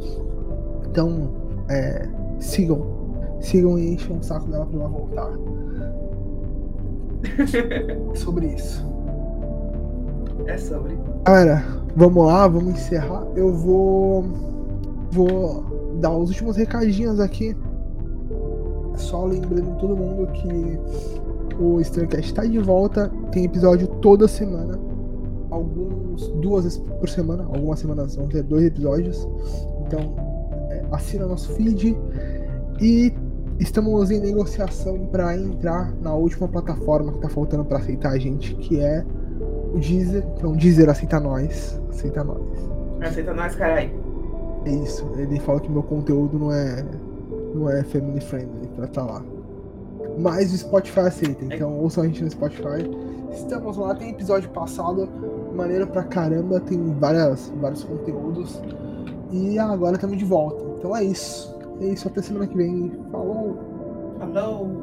Então, é, sigam. Sigam e enchem o saco dela pra ela voltar. sobre isso. É sobre. Galera, vamos lá, vamos encerrar. Eu vou. Vou dar os últimos recadinhos aqui só lembrando todo mundo que o Strangcast está de volta, tem episódio toda semana, alguns duas vezes por semana, algumas semanas vão ter dois episódios. Então é, assina nosso feed e estamos em negociação para entrar na última plataforma que está faltando para aceitar a gente, que é O Deezer, então Deezer aceita nós. Aceita nós. Aceita nós, carai. É isso. Ele fala que meu conteúdo não é. Não é family friendly pra estar lá. Mas o Spotify aceita, então ouçam a gente no Spotify. Estamos lá, tem episódio passado, maneiro pra caramba, tem várias, vários conteúdos. E agora estamos de volta. Então é isso. É isso, até semana que vem. Falou! Falou!